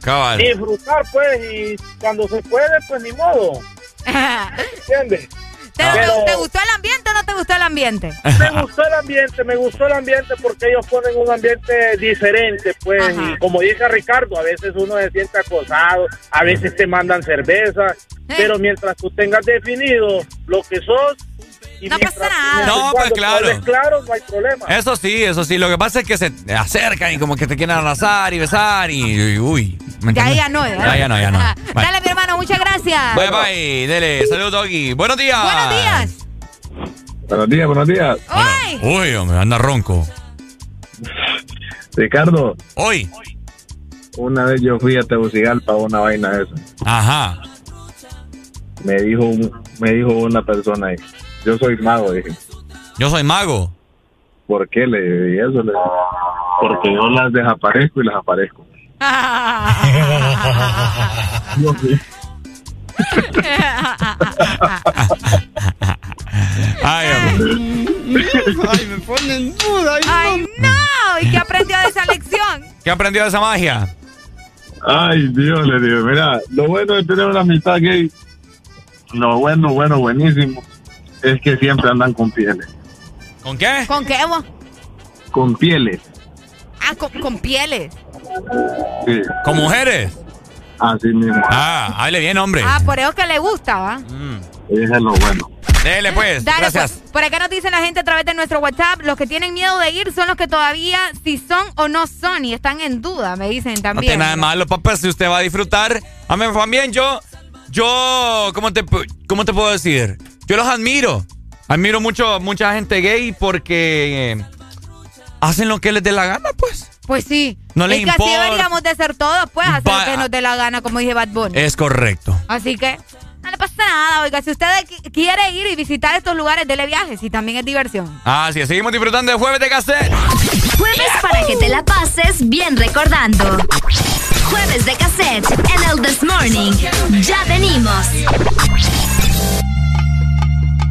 Cabal. disfrutar, pues, y cuando se puede, pues, ni modo. ¿Entiendes? <laughs> ¿Te, gustó el ambiente o no te gustó el ambiente? Me gustó el ambiente, me gustó el ambiente porque ellos ponen un ambiente diferente, pues, y como dice Ricardo, a veces uno se siente acosado, a veces te mandan cerveza, pero mientras tú tengas definido lo que sos, y no pasa nada. No, pues, claro. claro, no hay problema. Eso sí, eso sí. Lo que pasa es que se acercan y como que te quieren abrazar y besar y, y- uy. ¿me Ya, ya no, ¿eh? Ya, ya no, ya no. Bye. Dale, mi hermano, muchas gracias. Bye, bye. Dele, saludos, Doggy. Buenos días. Buenos días. Buenos días, buenos días. Uy, hombre, anda ronco. Ricardo. Hoy. Una vez yo fui a Tegucigalpa una vaina esa. Ajá. Me dijo, un- me dijo una persona ahí. Yo soy mago, dije. Yo soy mago. ¿Por qué le dije eso? Le dije, Porque yo las desaparezco y las aparezco. Ay, Ay, me ponen duda. Ay, no. ¿Y qué aprendió de esa lección? ¿Qué aprendió de esa magia? Ay, Dios, le digo, mira, lo bueno de tener una amistad gay, lo bueno, bueno, buenísimo, es que siempre andan con pieles. ¿Con qué? ¿Con qué vos? Con pieles, Ah, con, con pieles. sí. ¿Con mujeres? Así mismo. Ah, hable bien, hombre. Ah, por eso que le gusta, ¿va? Eso es lo bueno. Dele, pues. Dale, Gracias. pues. Por acá nos dice la gente a través de nuestro WhatsApp, los que tienen miedo de ir son los que todavía si son o no son y están en duda, me dicen No también. tiene nada de malo, papá, si usted va a disfrutar. A mí también yo, yo, ¿cómo te, cómo te puedo decir? Yo los admiro. Admiro mucho, mucha gente gay porque eh, hacen lo que les dé la gana, pues. Pues sí. No les es que así importa. deberíamos de ser todos, pues, hacer Va- lo que nos dé la gana, como dije Bad Bunny. Es correcto. Así que no le pasa nada, oiga, si usted qui- quiere ir y visitar estos lugares, dele viajes y también es diversión. Así es, seguimos disfrutando de Jueves de Cassette. Jueves para que te la pases bien recordando. Jueves de cassette en el This Morning. Ya venimos.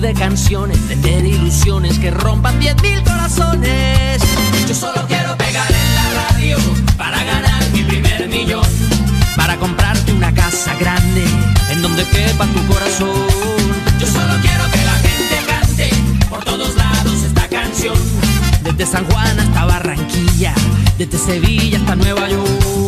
de canciones, vender ilusiones que rompan 10 mil corazones. Yo solo quiero pegar en la radio para ganar mi primer millón. Para comprarte una casa grande en donde quepa tu corazón. Yo solo quiero que la gente cante por todos lados esta canción. Desde San Juan hasta Barranquilla, desde Sevilla hasta Nueva York.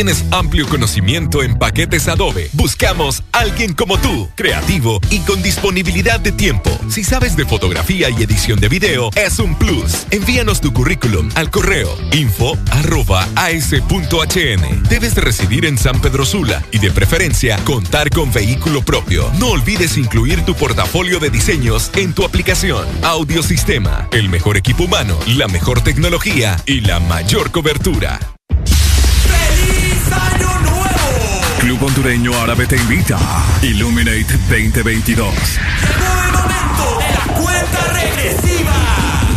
¿Tienes amplio conocimiento en paquetes Adobe? Buscamos alguien como tú, creativo y con disponibilidad de tiempo. Si sabes de fotografía y edición de video, es un plus. Envíanos tu currículum al correo info arroba as.hn. Debes de residir en San Pedro Sula y de preferencia contar con vehículo propio. No olvides incluir tu portafolio de diseños en tu aplicación. Audiosistema, el mejor equipo humano, la mejor tecnología y la mayor cobertura. Hondureño Árabe te invita. Illuminate 2022. Cuenta regresiva.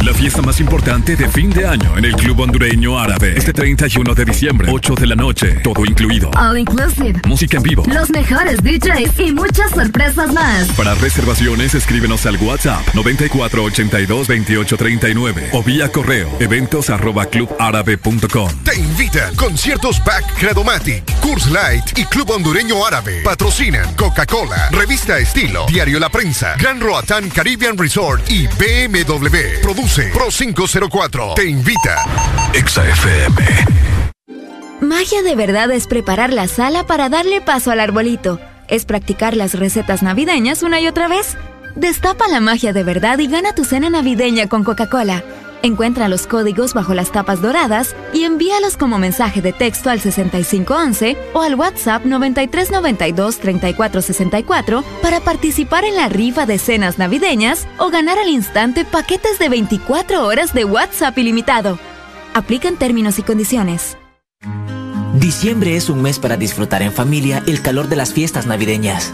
La fiesta más importante de fin de año en el Club Hondureño Árabe. Este 31 de diciembre, 8 de la noche, todo incluido. All inclusive. Música en vivo. Los mejores DJs y muchas sorpresas más. Para reservaciones, escríbenos al WhatsApp 94822839 o vía correo eventos arroba clubárabe.com. Te invitan conciertos Back Credomatic, Curse Light y Club Hondureño Árabe. Patrocinan Coca-Cola, Revista Estilo, Diario La Prensa, Gran Roatán Caribbean Resort y BMW. Produce Pro 504. Te invita. Exa FM. Magia de verdad es preparar la sala para darle paso al arbolito. Es practicar las recetas navideñas una y otra vez. Destapa la magia de verdad y gana tu cena navideña con Coca-Cola. Encuentra los códigos bajo las tapas doradas y envíalos como mensaje de texto al 6511 o al WhatsApp 9392-3464 para participar en la rifa de cenas navideñas o ganar al instante paquetes de 24 horas de WhatsApp ilimitado. Aplican términos y condiciones. Diciembre es un mes para disfrutar en familia el calor de las fiestas navideñas.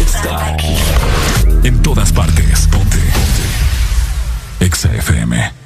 Está aquí. En todas partes. Ponte. Ponte. Exa FM.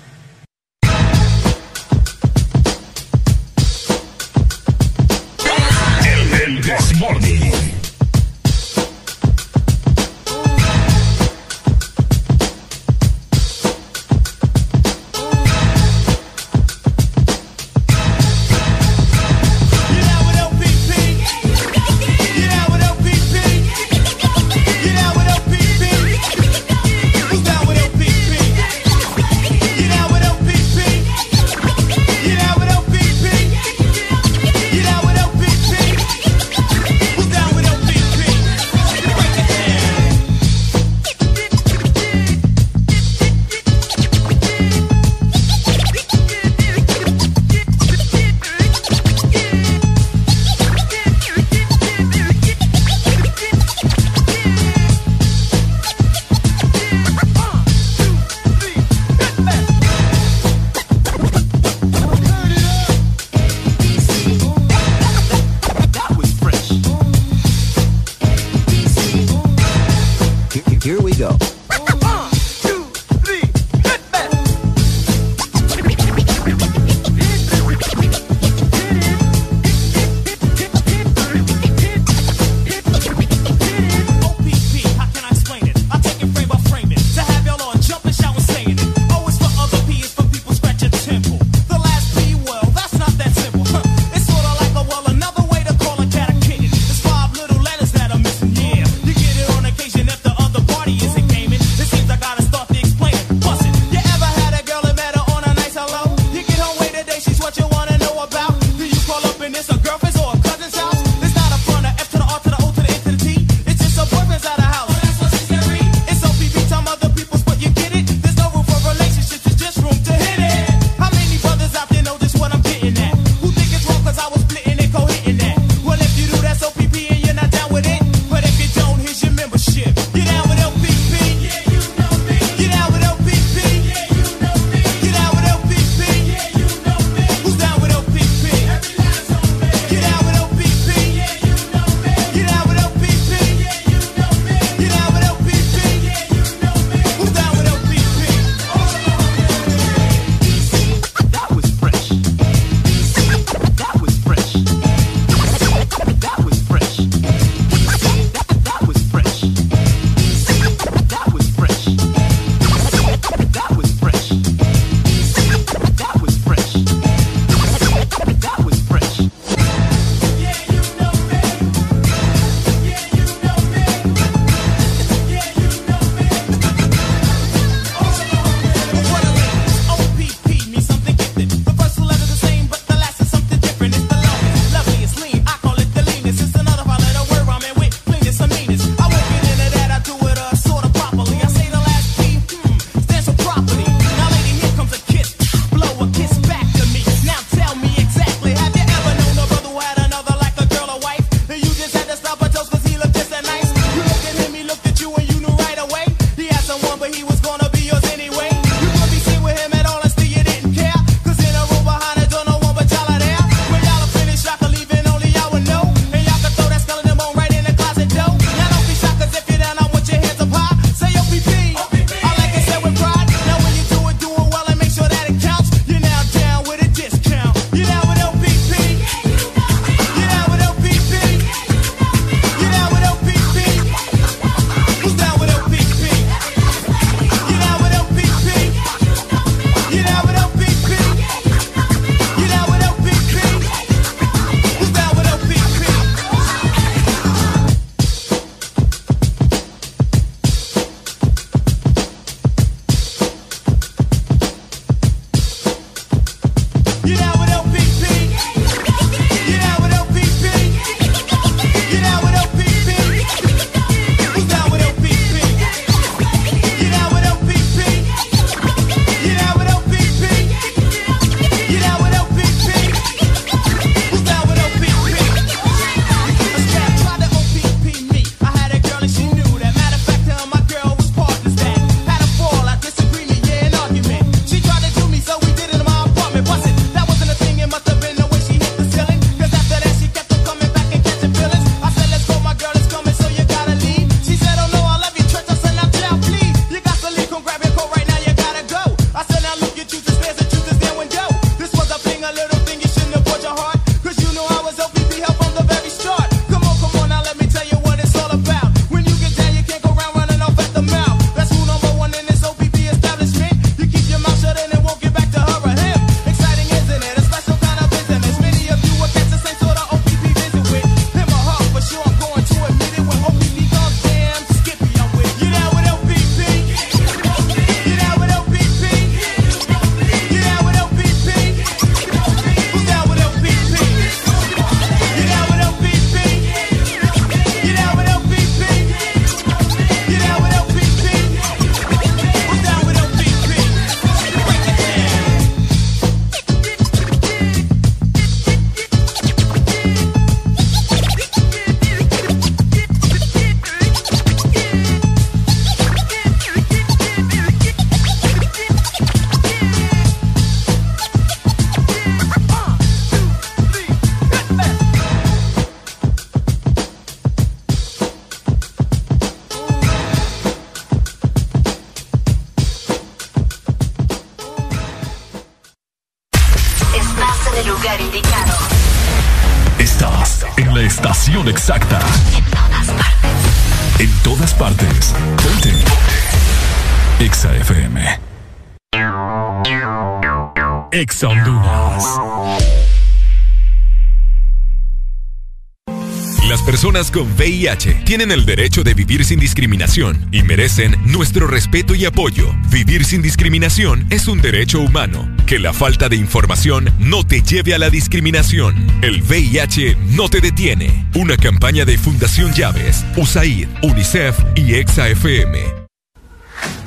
Con VIH tienen el derecho de vivir sin discriminación y merecen nuestro respeto y apoyo. Vivir sin discriminación es un derecho humano. Que la falta de información no te lleve a la discriminación. El VIH no te detiene. Una campaña de Fundación Llaves, USAID, UNICEF y EXA-FM.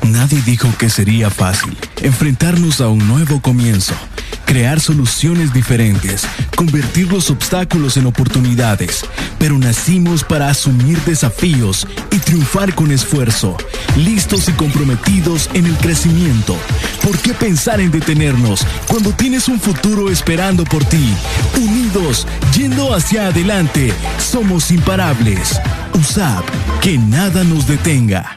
Nadie dijo que sería fácil enfrentarnos a un nuevo comienzo, crear soluciones diferentes, convertir los obstáculos en oportunidades, pero nacimos para asumir desafíos y triunfar con esfuerzo, listos y comprometidos en el crecimiento. ¿Por qué pensar en detenernos cuando tienes un futuro esperando por ti? Unidos, yendo hacia adelante, somos imparables. USAP, que nada nos detenga.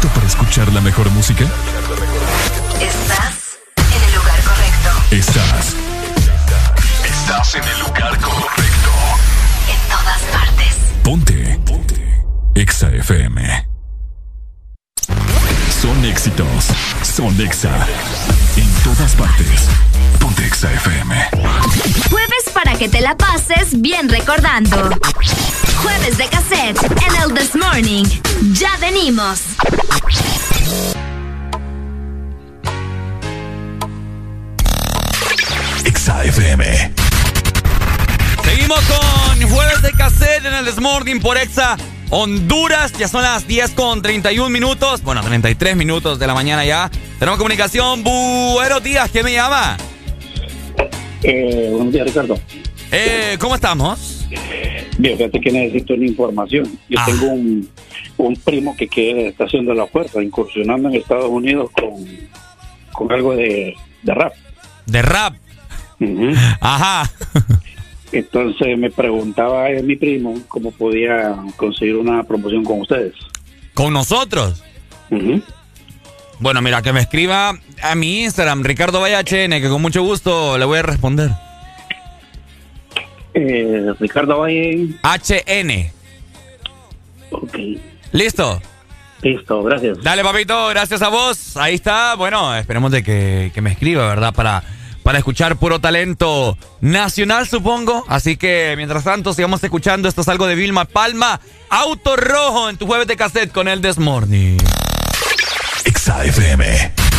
¿Estás listo para escuchar la mejor música? Estás en el lugar correcto. Estás. Estás en el lugar correcto. En todas partes. Ponte. Ponte. Exa FM. Son éxitos. Son Exa. En todas partes. Ponte Exa FM. Jueves para que te la pases bien recordando. Jueves de cassette en el This Morning. Ya venimos. Exa FM. Seguimos con jueves de cassette en el Desmorning por Exa Honduras. Ya son las 10 con 31 minutos. Bueno, 33 minutos de la mañana ya. Tenemos comunicación. Buenos días. ¿Quién me llama? Eh, buenos días, Ricardo. Eh, ¿Cómo estamos? Bien, fíjate que necesito una información. Yo Ah. tengo un, un primo que quiere, está haciendo la fuerza, incursionando en Estados Unidos con, con algo de, de rap. De rap. Ajá. Entonces me preguntaba a mi primo cómo podía conseguir una promoción con ustedes. ¿Con nosotros? Bueno, mira, que me escriba a mi Instagram, Ricardo Vallachn, que con mucho gusto le voy a responder. Eh, Ricardo Valle. HN. Ok. ¿Listo? Listo, gracias. Dale, papito, gracias a vos. Ahí está. Bueno, esperemos de que, que me escriba, ¿verdad? Para, para escuchar puro talento nacional, supongo. Así que, mientras tanto, sigamos escuchando. Esto es algo de Vilma Palma. Auto Rojo en tu jueves de cassette con el Desmorning. Exa FM.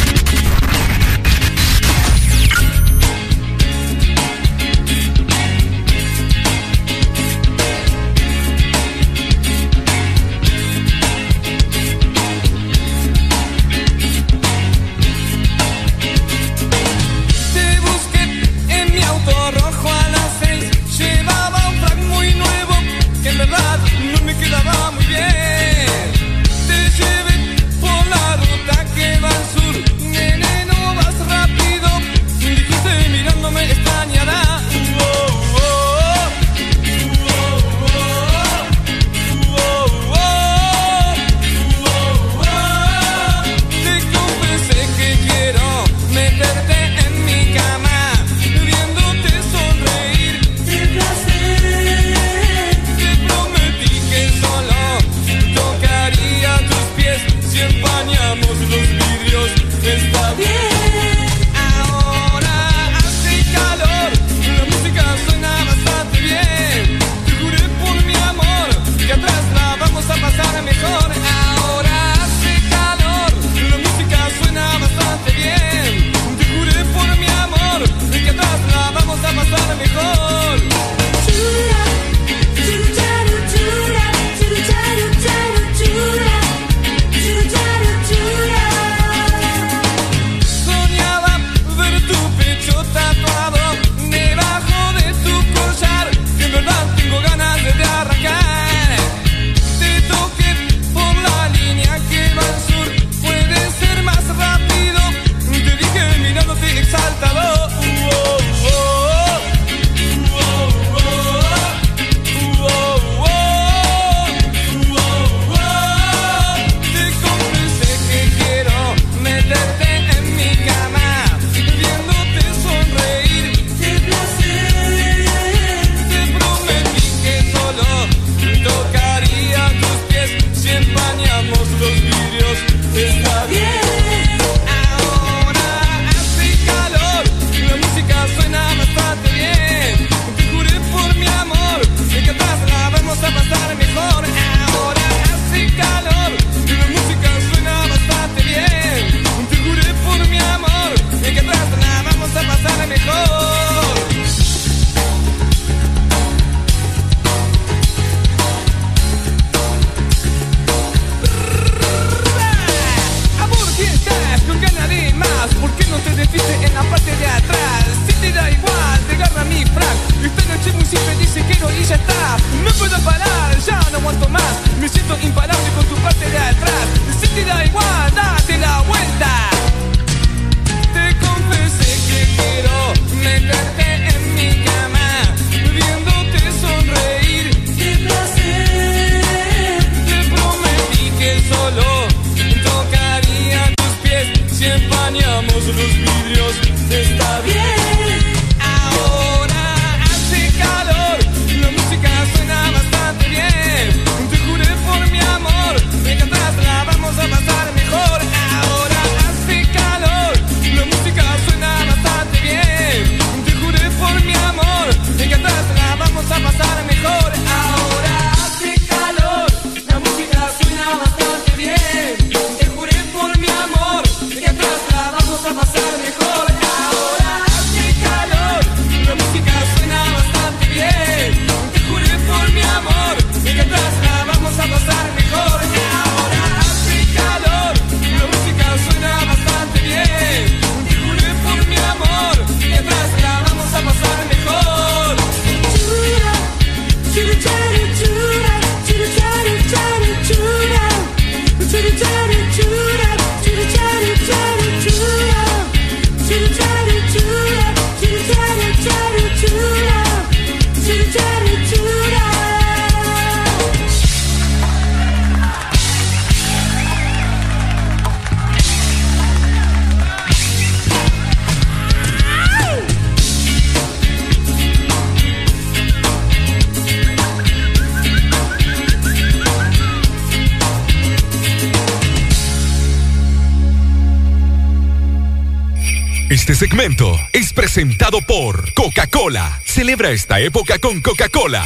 Segmento es presentado por Coca-Cola. Celebra esta época con Coca-Cola.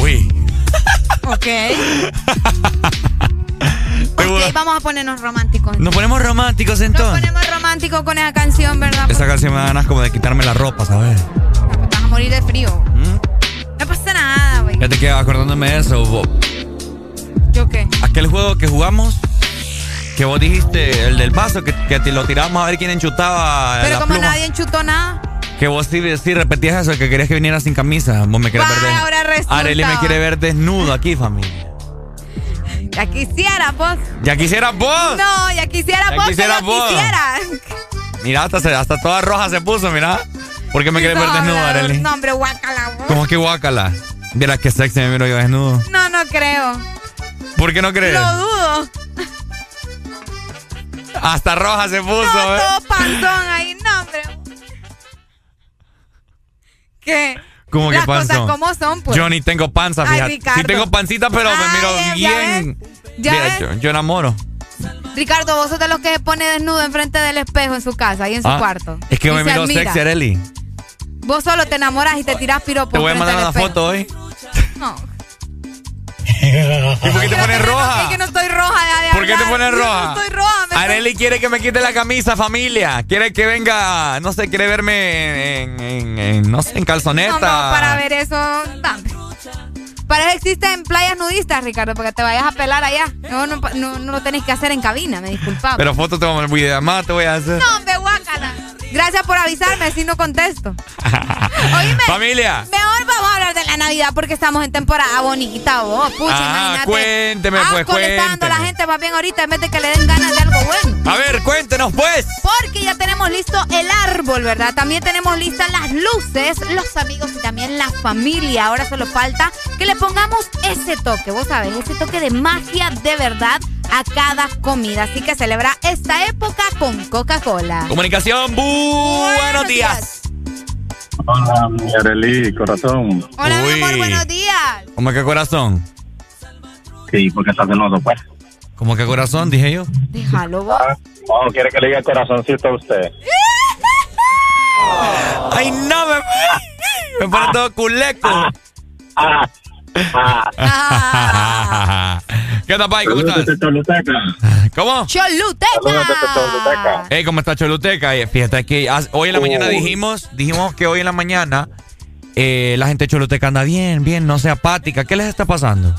Uy. Ok. <laughs> ok, vamos a ponernos románticos. Nos ponemos románticos Nos entonces. ponemos románticos con esa canción, ¿verdad? Esa canción me da ganas como de quitarme la ropa, ¿sabes? Vas a morir de frío. No pasa nada, güey. Ya te quedas acordándome de eso. bo- ¿Yo qué? Aquel juego que jugamos, que vos dijiste, el del vaso, que, que te lo tiramos a ver quién enchutaba Pero la como pluma. nadie enchutó nada. Que vos sí, sí repetías eso, que querías que viniera sin camisa. Vos me querés ver ahora resulta. Arely me quiere ver desnudo aquí, familia. Ya quisiera, vos. ¿Ya quisieras vos? No, ya quisiera Ya vos. quisiera vos. quisiera. Mira, hasta, se- hasta toda roja se puso, mira. ¿Por qué me quieres ver desnudo, Arely? No, hombre, guácala, vos. ¿Cómo que guácala? Mira que sexy me miro yo desnudo. No, no creo. ¿Por qué no crees? Lo dudo. Hasta roja se puso, No, ¿eh? todo panzón ahí. No, hombre. ¿Qué? ¿Cómo que panzón? cosas como son, pues. Yo ni tengo panza, Ay, fíjate. Ricardo. Sí tengo pancita, pero me miro Ay, bien. ¿Ya Mira, ves? yo, yo enamoro. Ricardo, vos sos de los que se pone desnudo enfrente del espejo en su casa, ahí en su Ah, cuarto. Es que Y me miro admira. sexy, Arely. Vos solo te enamoras y te tiras piropos. Te voy a mandar una foto hoy. No. <laughs> ¿Y por qué te pones Es roja? que no estoy roja ya de ¿Por qué te pones No roja? estoy roja. me Arely quiere que me quite la camisa, familia. Quiere que venga, no sé, quiere verme en, en- en, no sé, en calzoneta. No, no, para ver eso, dame. Para eso existen playas nudistas, Ricardo, porque te vayas a pelar allá. No, no, no, no lo tenés que hacer en cabina, me disculpaba. Pero fotos te voy a videollamada te voy a hacer. No, hombre, guácala. Gracias por avisarme, así no contesto. <laughs> Oíme, Familia. mejor vamos a hablar de la Navidad porque estamos en temporada bonita, vos. Pucha, Ah, imagínate. cuénteme, pues, está dando a la cuénteme. gente más bien ahorita en vez de que le den ganas de algo bueno. A ver, cuéntenos pues. Porque ya tenemos listo el árbol, ¿verdad? También tenemos listas las luces, los amigos y también la familia. Ahora solo falta que le pongamos ese toque, vos sabés, ese toque de magia de verdad a cada comida. Así que celebra esta época con Coca-Cola. Comunicación, buenos días. Hola, mi Arely, corazón. Hola, mi amor, Uy. buenos días. ¿Cómo que corazón? Sí, porque estás celoso, pues. ¿Cómo que corazón? Dije yo. Déjalo vos. Oh, quiere que le diga corazoncito a usted. <laughs> Ay, no, me, me pone todo culeco. Ah, <laughs> <laughs> ¿Qué onda, Pai? ¿Cómo estás? ¿Cómo? Choluteca. Hey, ¿cómo está Choluteca? Fíjate que hoy en la mañana Uy. dijimos, dijimos que hoy en la mañana eh, la gente de Choluteca anda bien, bien, no sea apática. ¿Qué les está pasando?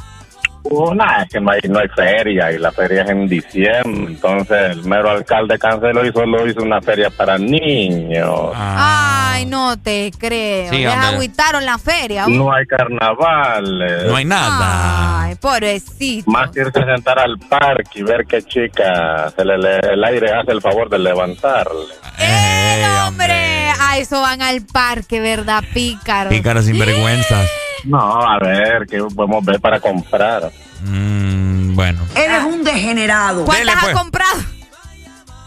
Es que no hay, no hay feria y la feria es en diciembre. Entonces el mero alcalde canceló y solo hizo una feria para niños. Ay, no te creo. Sí, Les agüitaron la feria. No hay carnaval. No hay nada. Ay, pobrecito. Más que irse a sentar al parque y ver qué chica se le, le- el aire hace el favor de levantarle. ¡Eh, hombre! A eso van al parque, ¿verdad, pícaro? Pícaros sinvergüenzas. No, a ver, ¿qué podemos ver para comprar? Mm, bueno. Eres un degenerado. ¿Cuántas Dele, has pues. comprado?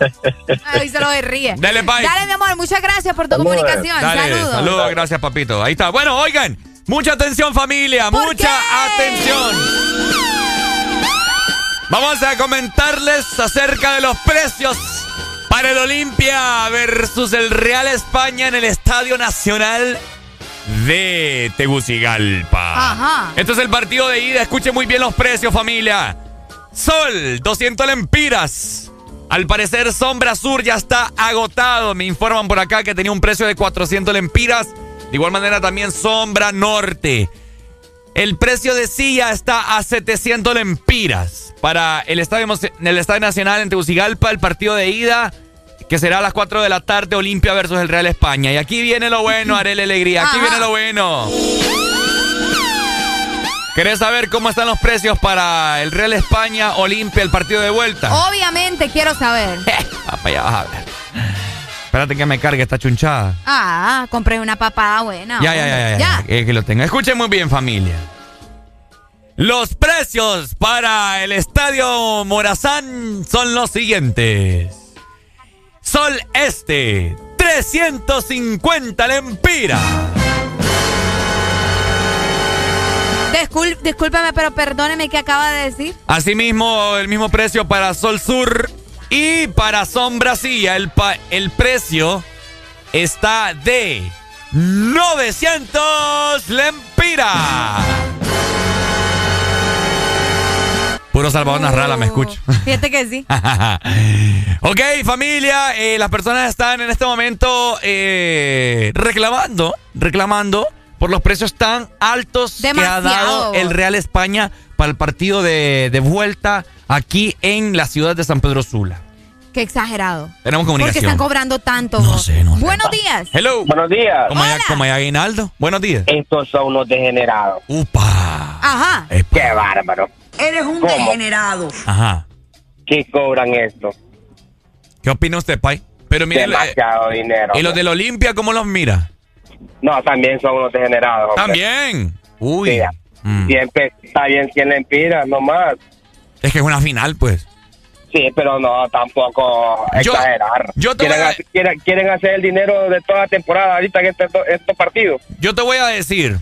<laughs> Ay, se lo ríe. Dale, bye. Dale, mi amor, muchas gracias por tu comunicación. Dale, Saludos. saludos, gracias, papito. Ahí está. Bueno, oigan, mucha atención, familia, mucha atención. Vamos a comentarles acerca de los precios para el Olimpia versus el Real España en el Estadio Nacional de Tegucigalpa. Ajá. Este es el partido de ida. Escuchen muy bien los precios, familia. Sol, 200 lempiras. Al parecer, Sombra Sur ya está agotado. Me informan por acá que tenía un precio de 400 lempiras. De igual manera, también Sombra Norte. El precio de silla está a 700 lempiras. Para el Estadio, el Estadio Nacional en Tegucigalpa, el partido de ida, que será a las 4 de la tarde, Olimpia versus el Real España. Y aquí viene lo bueno, Arele Alegría. Aquí Ajá. viene lo bueno. ¿Querés saber cómo están los precios para el Real España, Olimpia, el partido de vuelta? Obviamente quiero saber. <laughs> Papá, ya vas a ver. Espérate que me cargue esta chunchada. Ah, compré una papada buena. Ya, ya, ya, ya, Ya. que lo tenga. Escuchen muy bien, familia. Los precios para el estadio Morazán son los siguientes. Sol Este, 350 lempiras. Discul- discúlpeme, pero perdóneme que acaba de decir. Asimismo, el mismo precio para Sol Sur y para Sombra Silla. El, pa- el precio está de 900 lempiras. Puro Salvador Narrala, me escucho. Fíjate que sí. <laughs> ok, familia, eh, las personas están en este momento eh, reclamando, reclamando por los precios tan altos que ha dado el Real España para el partido de, de vuelta aquí en la ciudad de San Pedro Sula. Qué exagerado. Tenemos ¿Por qué comunicación. están cobrando tanto? No sé, no sé. Buenos días. Hello. Buenos días. ¿Cómo hay, cómo hay aguinaldo? Buenos días. Estos son unos degenerados. Upa. Ajá. Qué bárbaro. Eres un ¿Cómo? degenerado. Ajá. ¿Qué cobran esto? ¿Qué opina usted, Pai? Pero mire, Demasiado dinero. ¿y los del Olimpia cómo los mira? No, también son unos degenerados. hombre. También. Uy. Sí, Mm. Siempre está bien 100 lempiras, nomás. Es que es una final, pues. Sí, pero no, tampoco Yo- exagerar. yo te quieren, voy a- hacer, quieren, quieren hacer el dinero de toda la temporada ahorita en este- estos partidos. Yo te voy a decir.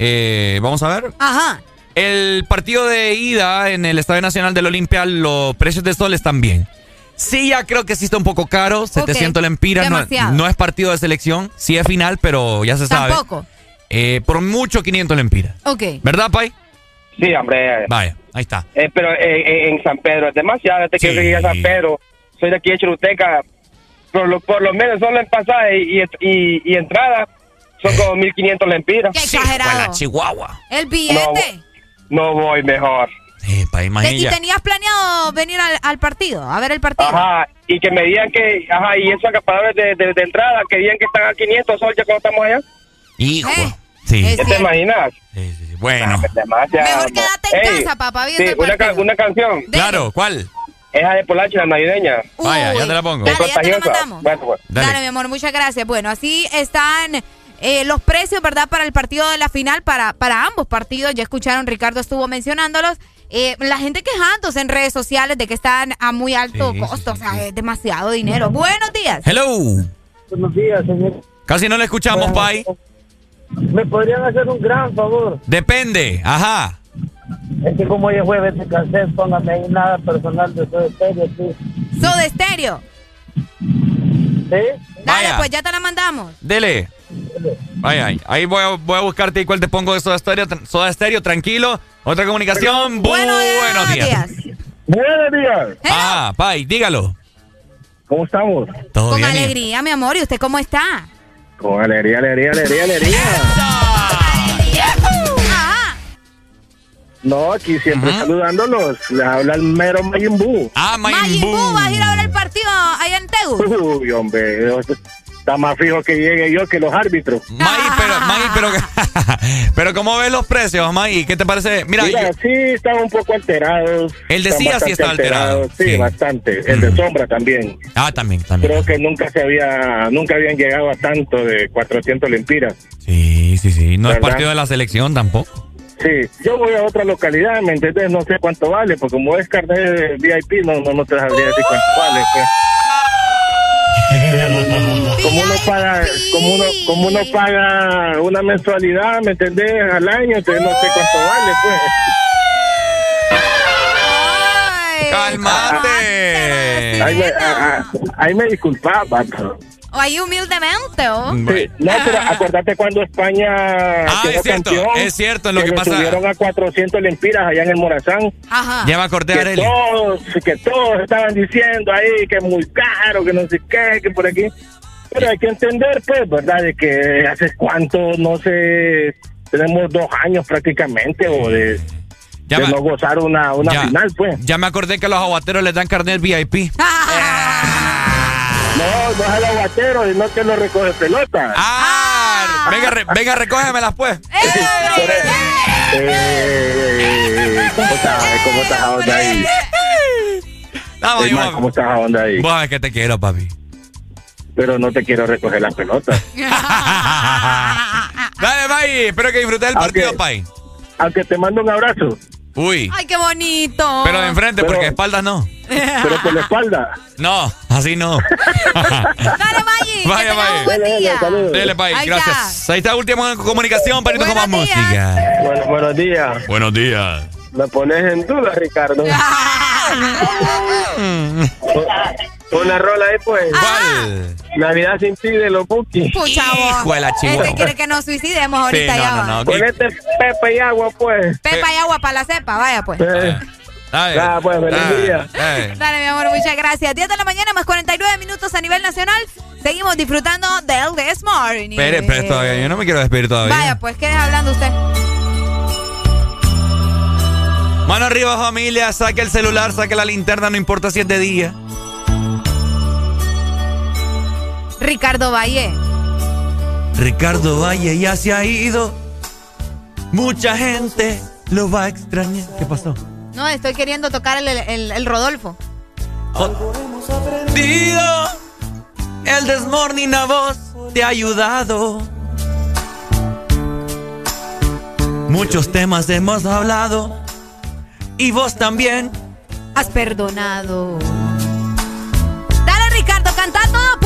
eh, Vamos a ver. Ajá. El partido de ida en el Estadio Nacional del Olimpia, los precios de sol están bien. Sí, ya creo que sí está un poco caro, 700 lempiras. No, demasiado. no es partido de selección, sí es final, pero ya se sabe. Tampoco. Eh, por mucho 500 lempiras. Ok. ¿Verdad, Pai? Sí, hombre. Vaya, ahí está. Eh, pero eh, eh, en San Pedro es demasiado. Este que llegué a San Pedro. Soy de aquí de Choluteca. Por lo, por lo menos solo en pasada y, y, y- y entrada son como 1500 lempiras. Qué exagerado. Chihuahua. El billete. No voy mejor. Eh, pa, Te- ¿Y imagínate. tenías planeado venir al, al partido? A ver el partido. Ajá, y que me digan que, ajá, y esos acaparadores de, de, de entrada, que digan que están a 500 soles ya cuando estamos allá. Hijo. Eh, Sí. ¿Qué te imaginas? Bueno. Demasiado. Mejor quédate en Ey, casa, papá, viendo Sí, el una, ca- una canción. Claro, ¿cuál? Esa de Polache, la navideña. Vaya, ya te la pongo. Es Dale, ya te la contagiosa. mandamos. Bueno, pues. Dale. mi amor, muchas gracias. Bueno, así están eh, los precios, ¿verdad? Para el partido de la final, para, para ambos partidos. Ya escucharon, Ricardo estuvo mencionándolos. Eh, la gente quejándose en redes sociales de que están a muy alto Sí, costo, o sea, es demasiado dinero. Buenos días. Hello. Buenos días, señor. Casi no le escuchamos, Pai. ¿Me podrían hacer un gran favor? Depende. Ajá. Es que como hoy es jueves de cassette, póngame ahí nada personal de su estéreo, sí. Soda Estéreo. ¿Sí? Dale, Vaya. pues ya te la mandamos. Dele. Vaya, ahí- ahí voy a, voy a buscarte y cuál te pongo de Soda Stereo. Soda Stereo, tranquilo. Otra comunicación. buenos días. Buenos días. Ah, Pai, dígalo. ¿Cómo estamos? Todo Con bien. alegría, mi amor. ¿Y usted cómo está? Con alegría, alegría, alegría, alegría. No, aquí siempre saludándolos. Les habla el mero Majin Buu. Ah, Majin Buu, ¿vas a ir a ver el partido allá en Tegu? Uy, hombre. Está más fijo que llegue yo que los árbitros. May, pero, May, pero, <laughs> pero ¿cómo ves los precios, May? ¿Qué te parece? Mira, Mira, yo- sí, están un poco alterados. El de sí bastante está alterado. alterados, Sí, bastante. El de Sombra también. ah, también, también. Creo que nunca se había, nunca habían llegado a tanto de 400 lempiras. Sí, sí, sí. No es partido de la selección tampoco. Sí, yo voy a otra localidad, ¿me entendés? No sé cuánto vale, porque como es carnet de VIP, no, no, no te sabría decir cuánto vale. pues. Como uno paga, como uno, como uno paga una mensualidad, ¿me entendés? Al año, entonces no sé cuánto vale, pues. ¡Cálmate! Ahí me, ahí me. O ahí humildemente, ¿o? Sí, no, pero acuérdate cuando España Ah, quedó es cierto, campeón. es cierto, lo que le pasa- subieron a 400 lempiras allá en el Morazán. Ajá. Ya me acordé, que todos, que todos estaban diciendo ahí que es muy caro, que no sé qué, que por aquí. Pero hay que entender, pues, ¿verdad? De que hace cuánto, no sé, tenemos dos años prácticamente, o de, Ya de me- no gozar una, una ya, final, pues. ya me acordé que a los aguateros les dan carnet VIP. <laughs> No, no es al aguatero, sino que no recoge pelota. Ah, venga, re- venga, recógemelas pues. Eh, ¿Cómo estás? ¿Cómo estás a onda ahí? Vamos, Es ¿Cómo estás a onda ahí? Vos sabés que te quiero, papi. Pero no te quiero recoger las pelotas. <laughs> Dale, Pai. Espero que disfrutes del partido, Pai. Aunque te mando un abrazo. Uy. Ay, qué bonito. Pero de enfrente, Pero- porque de espaldas no. Pero por la espalda. No, así no. Dale, Maggi. <laughs> Vaya, buen día. Dele, Pai. Ahí Gracias. Ahí está última comunicación para irnos con más música. Bueno, buenos días. Buenos días. Me pones en duda, Ricardo. <laughs> <laughs> Una rola ahí, pues. ¿Cuál? Navidad sin ti de los Buki. Pucha, vos. Hijo de la chihuahua. Este quiere que nos suicidemos ahorita Sí, no, ya. no, no. Ponete Pepe y agua, pues. Pepa y agua para la cepa, vaya pues. Ay, Ah, pues, feliz ay, día. ay. Dale, mi amor, muchas gracias. 10 de la mañana más 49 minutos a nivel nacional. Seguimos disfrutando del This Morning. Espere, espere todavía. Yo no me quiero despedir todavía. Vaya, pues, ¿qué hablando usted? Mano arriba, familia. Saque el celular, saque la linterna, no importa si es de día. Ricardo Valle. Ricardo Valle ya se ha ido. Mucha gente lo va a extrañar. ¿Qué pasó? No, estoy queriendo tocar el, el- el Rodolfo. Dido, el desmorning a vos te ha ayudado. Muchos temas hemos hablado y vos también. Has perdonado.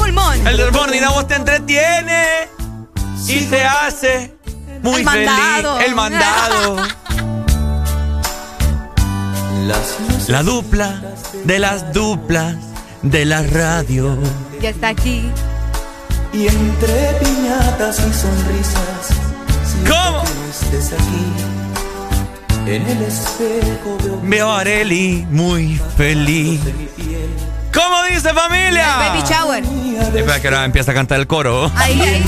Pulmón. El desmorning a vos te entretiene y te hace muy El mandado. feliz. El mandado. La dupla de las duplas de la radio. Ya está aquí. Y entre piñatas y sonrisas. ¿Cómo? estés aquí. En el espejo veo Veo a Areli muy feliz. ¿Cómo dice familia? Baby shower. Espera que ahora empieza a cantar el coro. Ahí, ahí.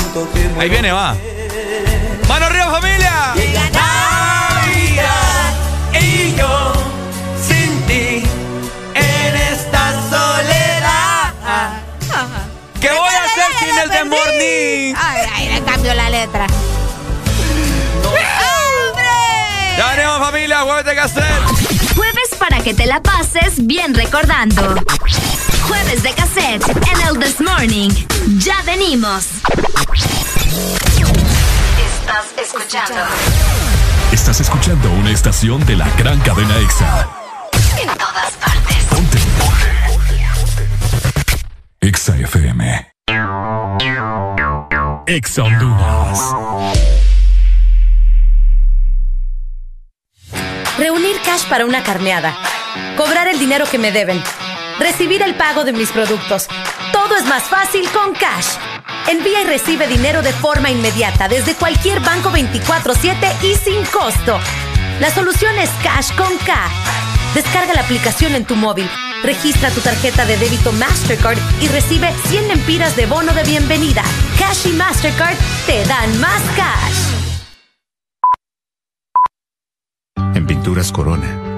Ahí viene, va. ¡Mano arriba, familia! Navidad y yo sin ti en esta soledad. ¿Qué voy a hacer sin el de morning? Ay, ay, le cambio la letra. ¡Hombre! Ya venimos, familia. Jueves de cassette. Jueves para que te la pases bien recordando. Jueves de cassette en el This Morning. Ya venimos. Estás escuchando. Estás escuchando una estación de la gran cadena EXA. En todas partes. Ponte. EXA FM. EXA Honduras. Reunir cash para una carneada. Cobrar el dinero que me deben. Recibir el pago de mis productos. Todo es más fácil con Cash. Envía y recibe dinero de forma inmediata desde cualquier banco 24/7 y sin costo. La solución es Cash con K. Descarga la aplicación en tu móvil. Registra tu tarjeta de débito Mastercard y recibe 100 lempiras de bono de bienvenida. Cash y Mastercard te dan más cash. En Pintura Pinturas Corona.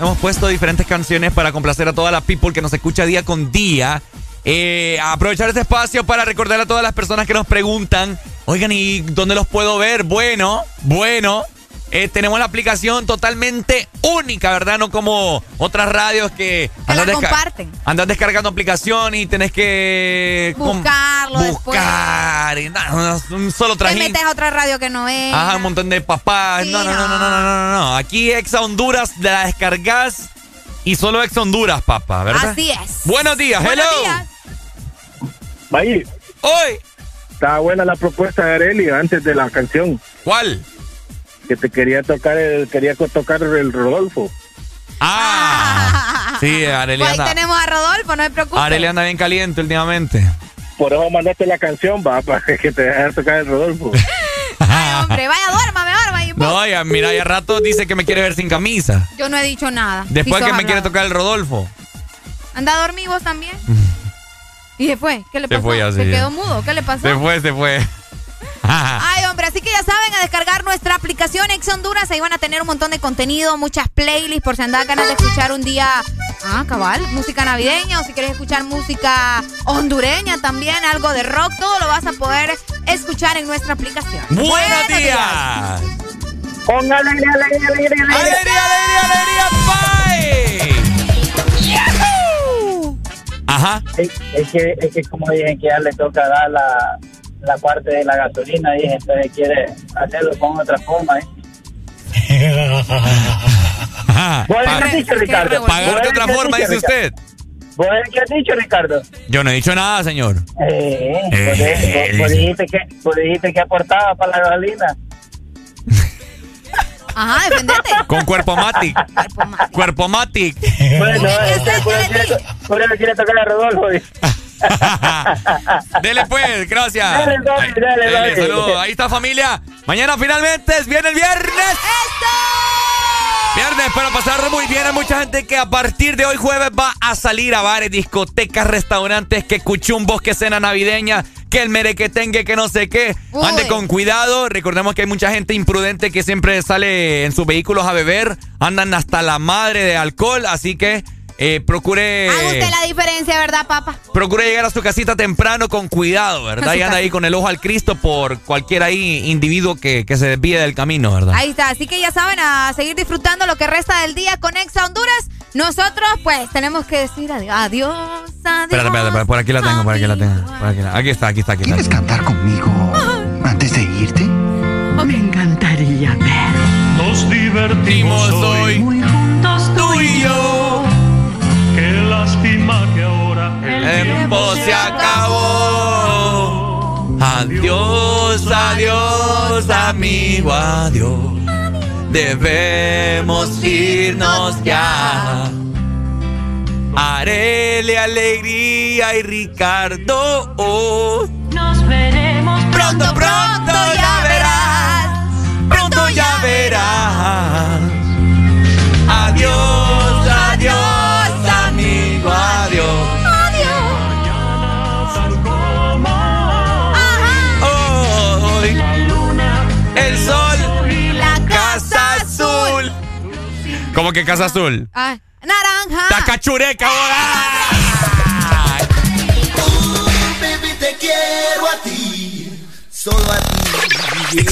Hemos puesto diferentes canciones para complacer a toda la people que nos escucha día con día. Eh, aprovechar este espacio para recordar a todas las personas que nos preguntan, oigan, ¿y dónde los puedo ver? Bueno, bueno, eh, tenemos la aplicación totalmente única, ¿verdad? No como otras radios que... Que la andan desca- comparten. Andan descargando aplicación y tenés que... Buscarlo buscar. y nada, un solo después. Te trajín. metes a otra radio que no es. Ajá, un montón de papás. no, no, no, no, no, no, no, no. Aquí Exa Honduras la descargas y solo Exa Honduras, papá, ¿verdad? Así es. Buenos días, Buenos hello. días. Ahí, Hoy. Estaba buena la propuesta de Areli antes de la canción. ¿Cuál? Que te quería tocar el, quería tocar el Rodolfo. Ah. <laughs> Sí, Pues Arelia ahí anda, tenemos a Rodolfo, no se preocupe. Arelia anda bien caliente últimamente. Por eso mandaste la canción, va, <laughs> para que te dejara tocar el Rodolfo. <laughs> Ay, hombre, vaya, duérmame, duérmame. No, ya, mira, ya rato dice que me quiere ver sin camisa. Yo no he dicho nada. Después Sí que me quiere tocar el Rodolfo. ¿Anda a dormir vos también? ¿Y se fue? ¿Qué le Se pasó? fue ya, sí, ¿Se ya. quedó mudo? ¿Qué le pasó? Se fue, se fue. <laughs> Ay, hombre, así que ya saben, a descargar nuestra aplicación Ex Honduras. Ahí van a tener un montón de contenido, muchas playlists por si andas ganas de escuchar un día, ah, cabal, música navideña o si quieres escuchar música hondureña también, algo de rock, todo lo vas a poder escuchar en nuestra aplicación. ¡Buenos días! ¡Con alegría, alegría, alegría, alegría! ¡Alegría, alegría, alegría, Ajá. Es, es que, es que como dicen que ya le toca dar la, la parte de la gasolina, y entonces quiere hacerlo con otra forma. ¿eh? <laughs> ¿Vos has dicho, Ricardo? Pagar ¿Vos de otra forma, dicho, dice usted. ¿Vos eres qué has dicho, Ricardo? Yo no he dicho nada, señor. Eh, Eh, vos, eh, vos- vos dijiste que, vos dijiste que aportaba para la gasolina. <laughs> Ajá, defendete. Con cuerpo matic. cuerpo matic. Bueno, por eso quiere tocar a Rodolfo. <laughs> Dele pues, gracias. Dale, dale, dale, dele, dale. saludos. Ahí está familia. Mañana finalmente es viene el viernes. Viernes para pasar muy bien. Hay mucha gente que a partir de hoy jueves va a salir a bares, discotecas, restaurantes, que cuchumbos, que cena navideña, que el merequetengue, que no sé qué. Ande con cuidado. Recordemos que hay mucha gente imprudente que siempre sale en sus vehículos a beber. Andan hasta la madre de alcohol. Así que eh, procure... Haga usted la diferencia, ¿verdad, papá? Procure llegar a su casita temprano con cuidado, ¿verdad? Y anda ahí con el ojo al Cristo por cualquier ahí individuo que, que se desvíe del camino, ¿verdad? Ahí está, así que ya saben, a seguir disfrutando lo que resta del día con Exa Honduras. Nosotros, pues, tenemos que decir adiós, adiós, adiós. Espérate, espérate, espérate, por aquí la tengo, por aquí la tengo. Por aquí, la- aquí está, aquí está, aquí está. ¿Quieres cantar conmigo antes de irte? Me encantaría ver. Nos divertimos hoy muy juntos tú y yo. Lástima que ahora El tiempo se acabó. Adiós, adiós, amigo, adiós. Debemos irnos ya. Arele, alegría y Ricardo. Nos veremos pronto, pronto, ya verás. Pronto ya verás. Adiós, ¿Cómo que casa azul? Ay, naranja. Tacachureca ahora. Baby, te quiero a ti, solo a ti.